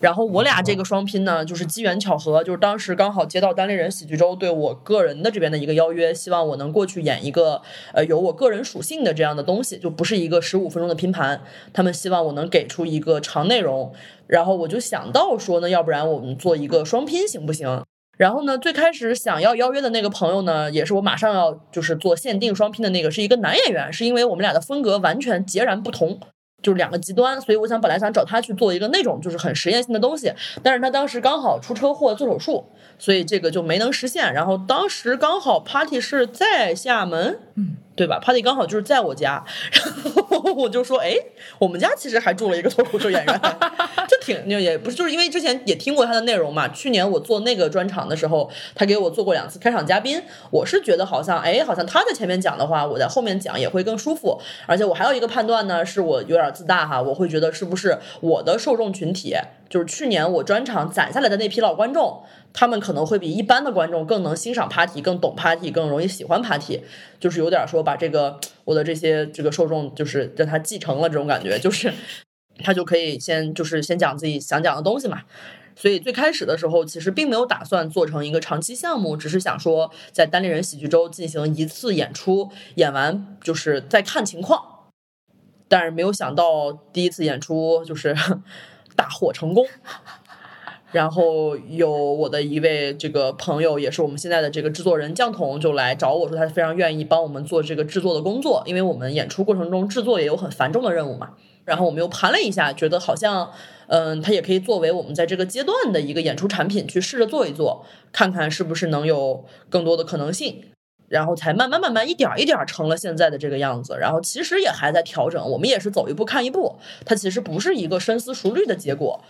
然后我俩这个双拼呢，就是机缘巧合，就是当时刚好接到单立人喜剧周对我个人的这边的一个邀约，希望我能过去演一个呃有我个人属性的这样的东西，就不是一个十五分钟的拼盘。他们希望我能给出一个长内容，然后我就想到说呢，要不然我们做一个双拼行不行？然后呢，最开始想要邀约的那个朋友呢，也是我马上要就是做限定双拼的那个，是一个男演员，是因为我们俩的风格完全截然不同。就是两个极端，所以我想本来想找他去做一个那种就是很实验性的东西，但是他当时刚好出车祸做手术，所以这个就没能实现。然后当时刚好 party 是在厦门，嗯。对吧？Party 刚好就是在我家，然后我就说，哎，我们家其实还住了一个脱口秀演员，[LAUGHS] 这挺那也不是，就是因为之前也听过他的内容嘛。去年我做那个专场的时候，他给我做过两次开场嘉宾，我是觉得好像，哎，好像他在前面讲的话，我在后面讲也会更舒服。而且我还有一个判断呢，是我有点自大哈，我会觉得是不是我的受众群体，就是去年我专场攒下来的那批老观众。他们可能会比一般的观众更能欣赏 party，更懂 party，更容易喜欢 party，就是有点说把这个我的这些这个受众就是让他继承了这种感觉，就是 [LAUGHS] 他就可以先就是先讲自己想讲的东西嘛。所以最开始的时候，其实并没有打算做成一个长期项目，只是想说在单立人喜剧周进行一次演出，演完就是再看情况。但是没有想到第一次演出就是获成功。然后有我的一位这个朋友，也是我们现在的这个制作人酱桶，就来找我说，他非常愿意帮我们做这个制作的工作，因为我们演出过程中制作也有很繁重的任务嘛。然后我们又盘了一下，觉得好像，嗯，它也可以作为我们在这个阶段的一个演出产品去试着做一做，看看是不是能有更多的可能性。然后才慢慢慢慢一点一点成了现在的这个样子。然后其实也还在调整，我们也是走一步看一步，它其实不是一个深思熟虑的结果。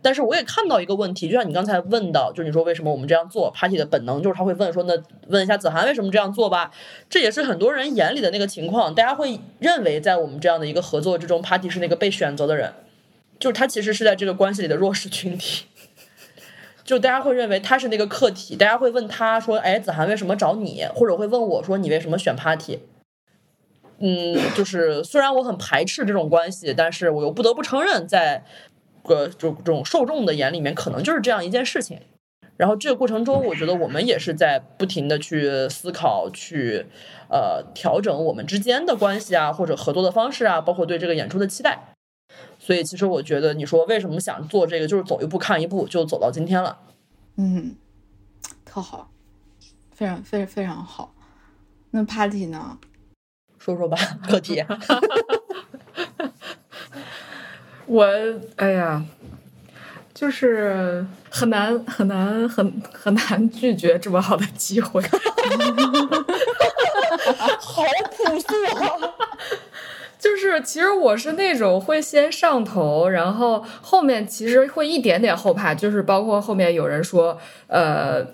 但是我也看到一个问题，就像你刚才问的，就是你说为什么我们这样做？Party 的本能就是他会问说，那问一下子涵为什么这样做吧？这也是很多人眼里的那个情况，大家会认为在我们这样的一个合作之中，Party 是那个被选择的人，就是他其实是在这个关系里的弱势群体。就大家会认为他是那个客体，大家会问他说：“哎，子涵为什么找你？”或者会问我说：“你为什么选 Party？” 嗯，就是虽然我很排斥这种关系，但是我又不得不承认，在个就这种受众的眼里面，可能就是这样一件事情。然后这个过程中，我觉得我们也是在不停的去思考，去呃调整我们之间的关系啊，或者合作的方式啊，包括对这个演出的期待。所以，其实我觉得，你说为什么想做这个，就是走一步看一步，就走到今天了。嗯，特好，非常非常非常好。那 Party 呢？说说吧，课题。[LAUGHS] 我哎呀，就是很难很难很很难拒绝这么好的机会。[LAUGHS] [LAUGHS] 好朴素啊！就是，其实我是那种会先上头，然后后面其实会一点点后怕。就是包括后面有人说，呃，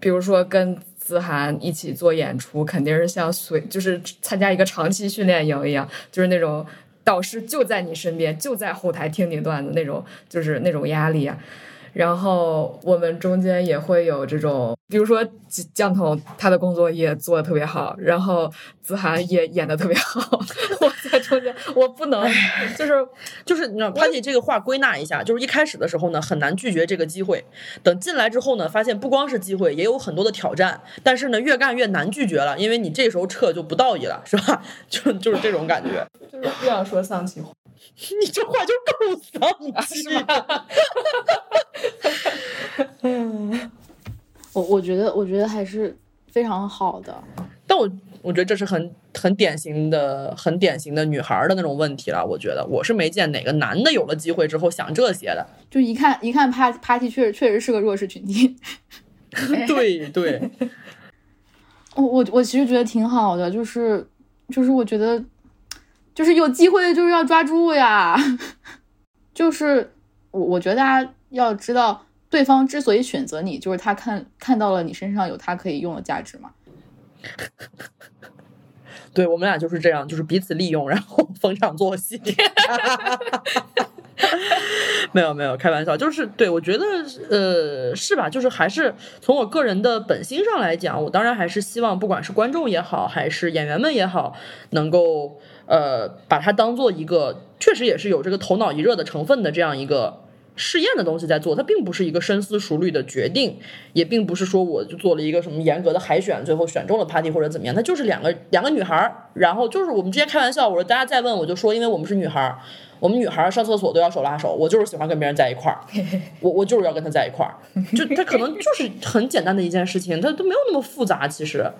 比如说跟子涵一起做演出，肯定是像随就是参加一个长期训练营一样，就是那种导师就在你身边，就在后台听你段子那种，就是那种压力啊。然后我们中间也会有这种，比如说酱头，他的工作也做的特别好，然后子涵也演的特别好，我在中间，我不能，就是就是你知道，Patty 这个话归纳一下，就是一开始的时候呢，很难拒绝这个机会，等进来之后呢，发现不光是机会，也有很多的挑战，但是呢，越干越难拒绝了，因为你这时候撤就不道义了，是吧？[LAUGHS] 就就是这种感觉，就是不想说丧气话。你这话就够丧气的。[LAUGHS] 嗯，我我觉得，我觉得还是非常好的。但我我觉得这是很很典型的、很典型的女孩的那种问题了。我觉得我是没见哪个男的有了机会之后想这些的。就一看一看，Party Party 确实确实是个弱势群体。[LAUGHS] 对对。[LAUGHS] 我我我其实觉得挺好的，就是就是我觉得。就是有机会就是要抓住呀，就是我我觉得大家要知道，对方之所以选择你，就是他看看到了你身上有他可以用的价值嘛。[LAUGHS] 对我们俩就是这样，就是彼此利用，然后 [LAUGHS] 逢场作戏。[LAUGHS] 没有没有，开玩笑，就是对我觉得呃是吧？就是还是从我个人的本心上来讲，我当然还是希望，不管是观众也好，还是演员们也好，能够。呃，把它当做一个确实也是有这个头脑一热的成分的这样一个试验的东西在做，它并不是一个深思熟虑的决定，也并不是说我就做了一个什么严格的海选，最后选中了 Party 或者怎么样，它就是两个两个女孩儿，然后就是我们之前开玩笑，我说大家再问我就说，因为我们是女孩儿，我们女孩儿上厕所都要手拉手，我就是喜欢跟别人在一块儿，[LAUGHS] 我我就是要跟他在一块儿，就他可能就是很简单的一件事情，他都没有那么复杂，其实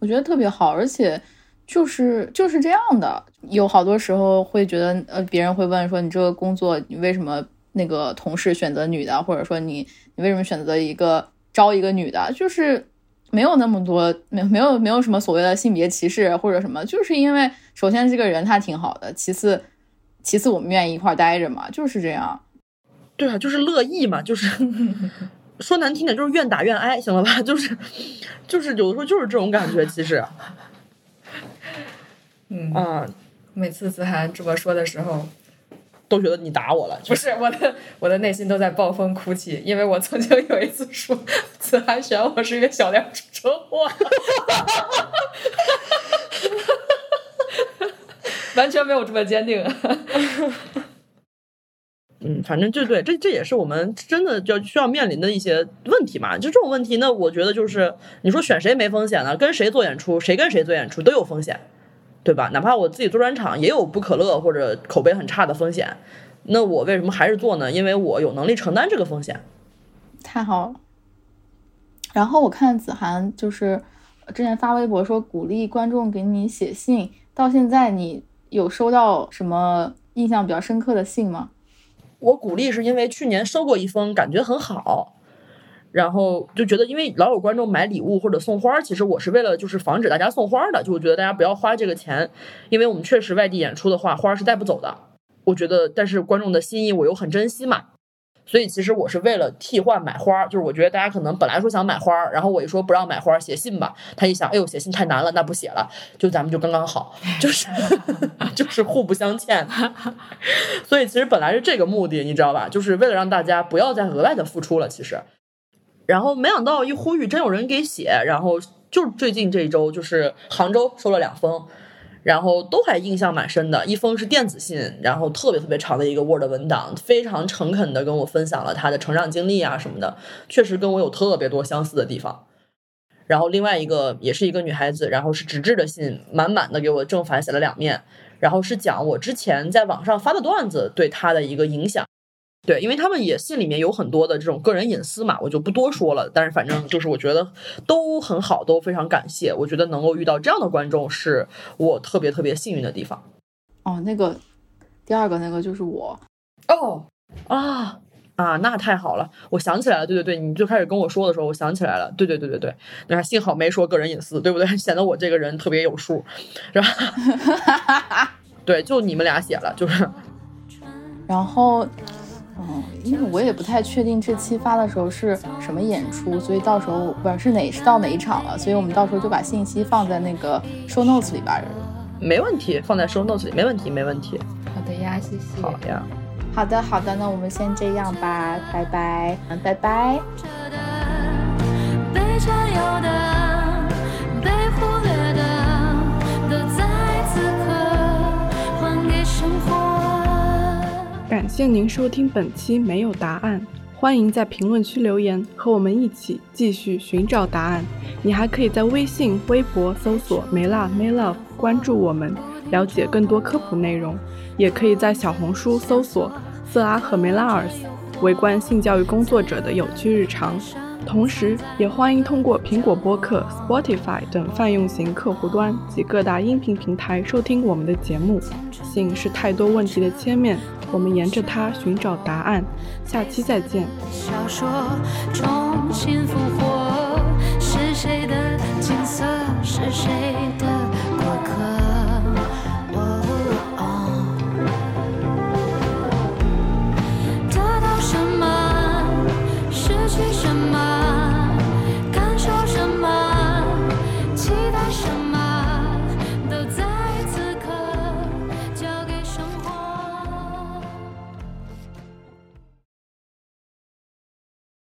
我觉得特别好，而且。就是就是这样的，有好多时候会觉得，呃，别人会问说，你这个工作你为什么那个同事选择女的，或者说你你为什么选择一个招一个女的，就是没有那么多没没有没有什么所谓的性别歧视或者什么，就是因为首先这个人他挺好的，其次其次我们愿意一块待着嘛，就是这样。对啊，就是乐意嘛，就是 [LAUGHS] 说难听点就是愿打愿挨，行了吧？就是就是有的时候就是这种感觉，其实。嗯啊每次子涵这么说的时候，都觉得你打我了。不是我的，我的内心都在暴风哭泣，因为我曾经有一次说子涵选我是一个小梁出车祸，[LAUGHS] 完全没有这么坚定。[LAUGHS] 嗯，反正就对，这这也是我们真的就需要面临的一些问题嘛。就这种问题呢，我觉得就是你说选谁没风险呢？跟谁做演出，谁跟谁做演出都有风险，对吧？哪怕我自己做专场，也有不可乐或者口碑很差的风险。那我为什么还是做呢？因为我有能力承担这个风险。太好了。然后我看子涵就是之前发微博说鼓励观众给你写信，到现在你有收到什么印象比较深刻的信吗？我鼓励是因为去年收过一封，感觉很好，然后就觉得，因为老有观众买礼物或者送花，其实我是为了就是防止大家送花的，就我觉得大家不要花这个钱，因为我们确实外地演出的话，花是带不走的。我觉得，但是观众的心意我又很珍惜嘛。所以其实我是为了替换买花，就是我觉得大家可能本来说想买花，然后我一说不让买花，写信吧，他一想，哎呦，写信太难了，那不写了，就咱们就刚刚好，就是 [LAUGHS] 就是互不相欠。所以其实本来是这个目的，你知道吧？就是为了让大家不要再额外的付出了，其实。然后没想到一呼吁，真有人给写，然后就最近这一周，就是杭州收了两封。然后都还印象蛮深的，一封是电子信，然后特别特别长的一个 Word 文档，非常诚恳的跟我分享了他的成长经历啊什么的，确实跟我有特别多相似的地方。然后另外一个也是一个女孩子，然后是纸质的信，满满的给我正反写了两面，然后是讲我之前在网上发的段子对她的一个影响。对，因为他们也信里面有很多的这种个人隐私嘛，我就不多说了。但是反正就是我觉得都很好，都非常感谢。我觉得能够遇到这样的观众是我特别特别幸运的地方。哦，那个第二个那个就是我。哦啊啊，那太好了，我想起来了。对对对，你最开始跟我说的时候，我想起来了。对对对对对，那幸好没说个人隐私，对不对？[LAUGHS] 显得我这个人特别有数，是吧？[LAUGHS] 对，就你们俩写了，就是。然后。嗯，因为我也不太确定这期发的时候是什么演出，所以到时候不知道是哪是到哪一场了，所以我们到时候就把信息放在那个 show notes 里吧。没问题，放在 show notes 里，没问题，没问题。好的呀，谢谢。好呀。好的，好的，那我们先这样吧，拜拜，嗯，拜拜。感谢您收听本期没有答案，欢迎在评论区留言，和我们一起继续寻找答案。你还可以在微信、微博搜索“梅拉 May Love” 关注我们，了解更多科普内容。也可以在小红书搜索“色拉和梅拉尔斯”，围观性教育工作者的有趣日常。同时，也欢迎通过苹果播客、Spotify 等泛用型客户端及各大音频平台收听我们的节目。性是太多问题的切面。我们沿着它寻找答案，下期再见。小说重新复活，是谁的景色？是谁的过客？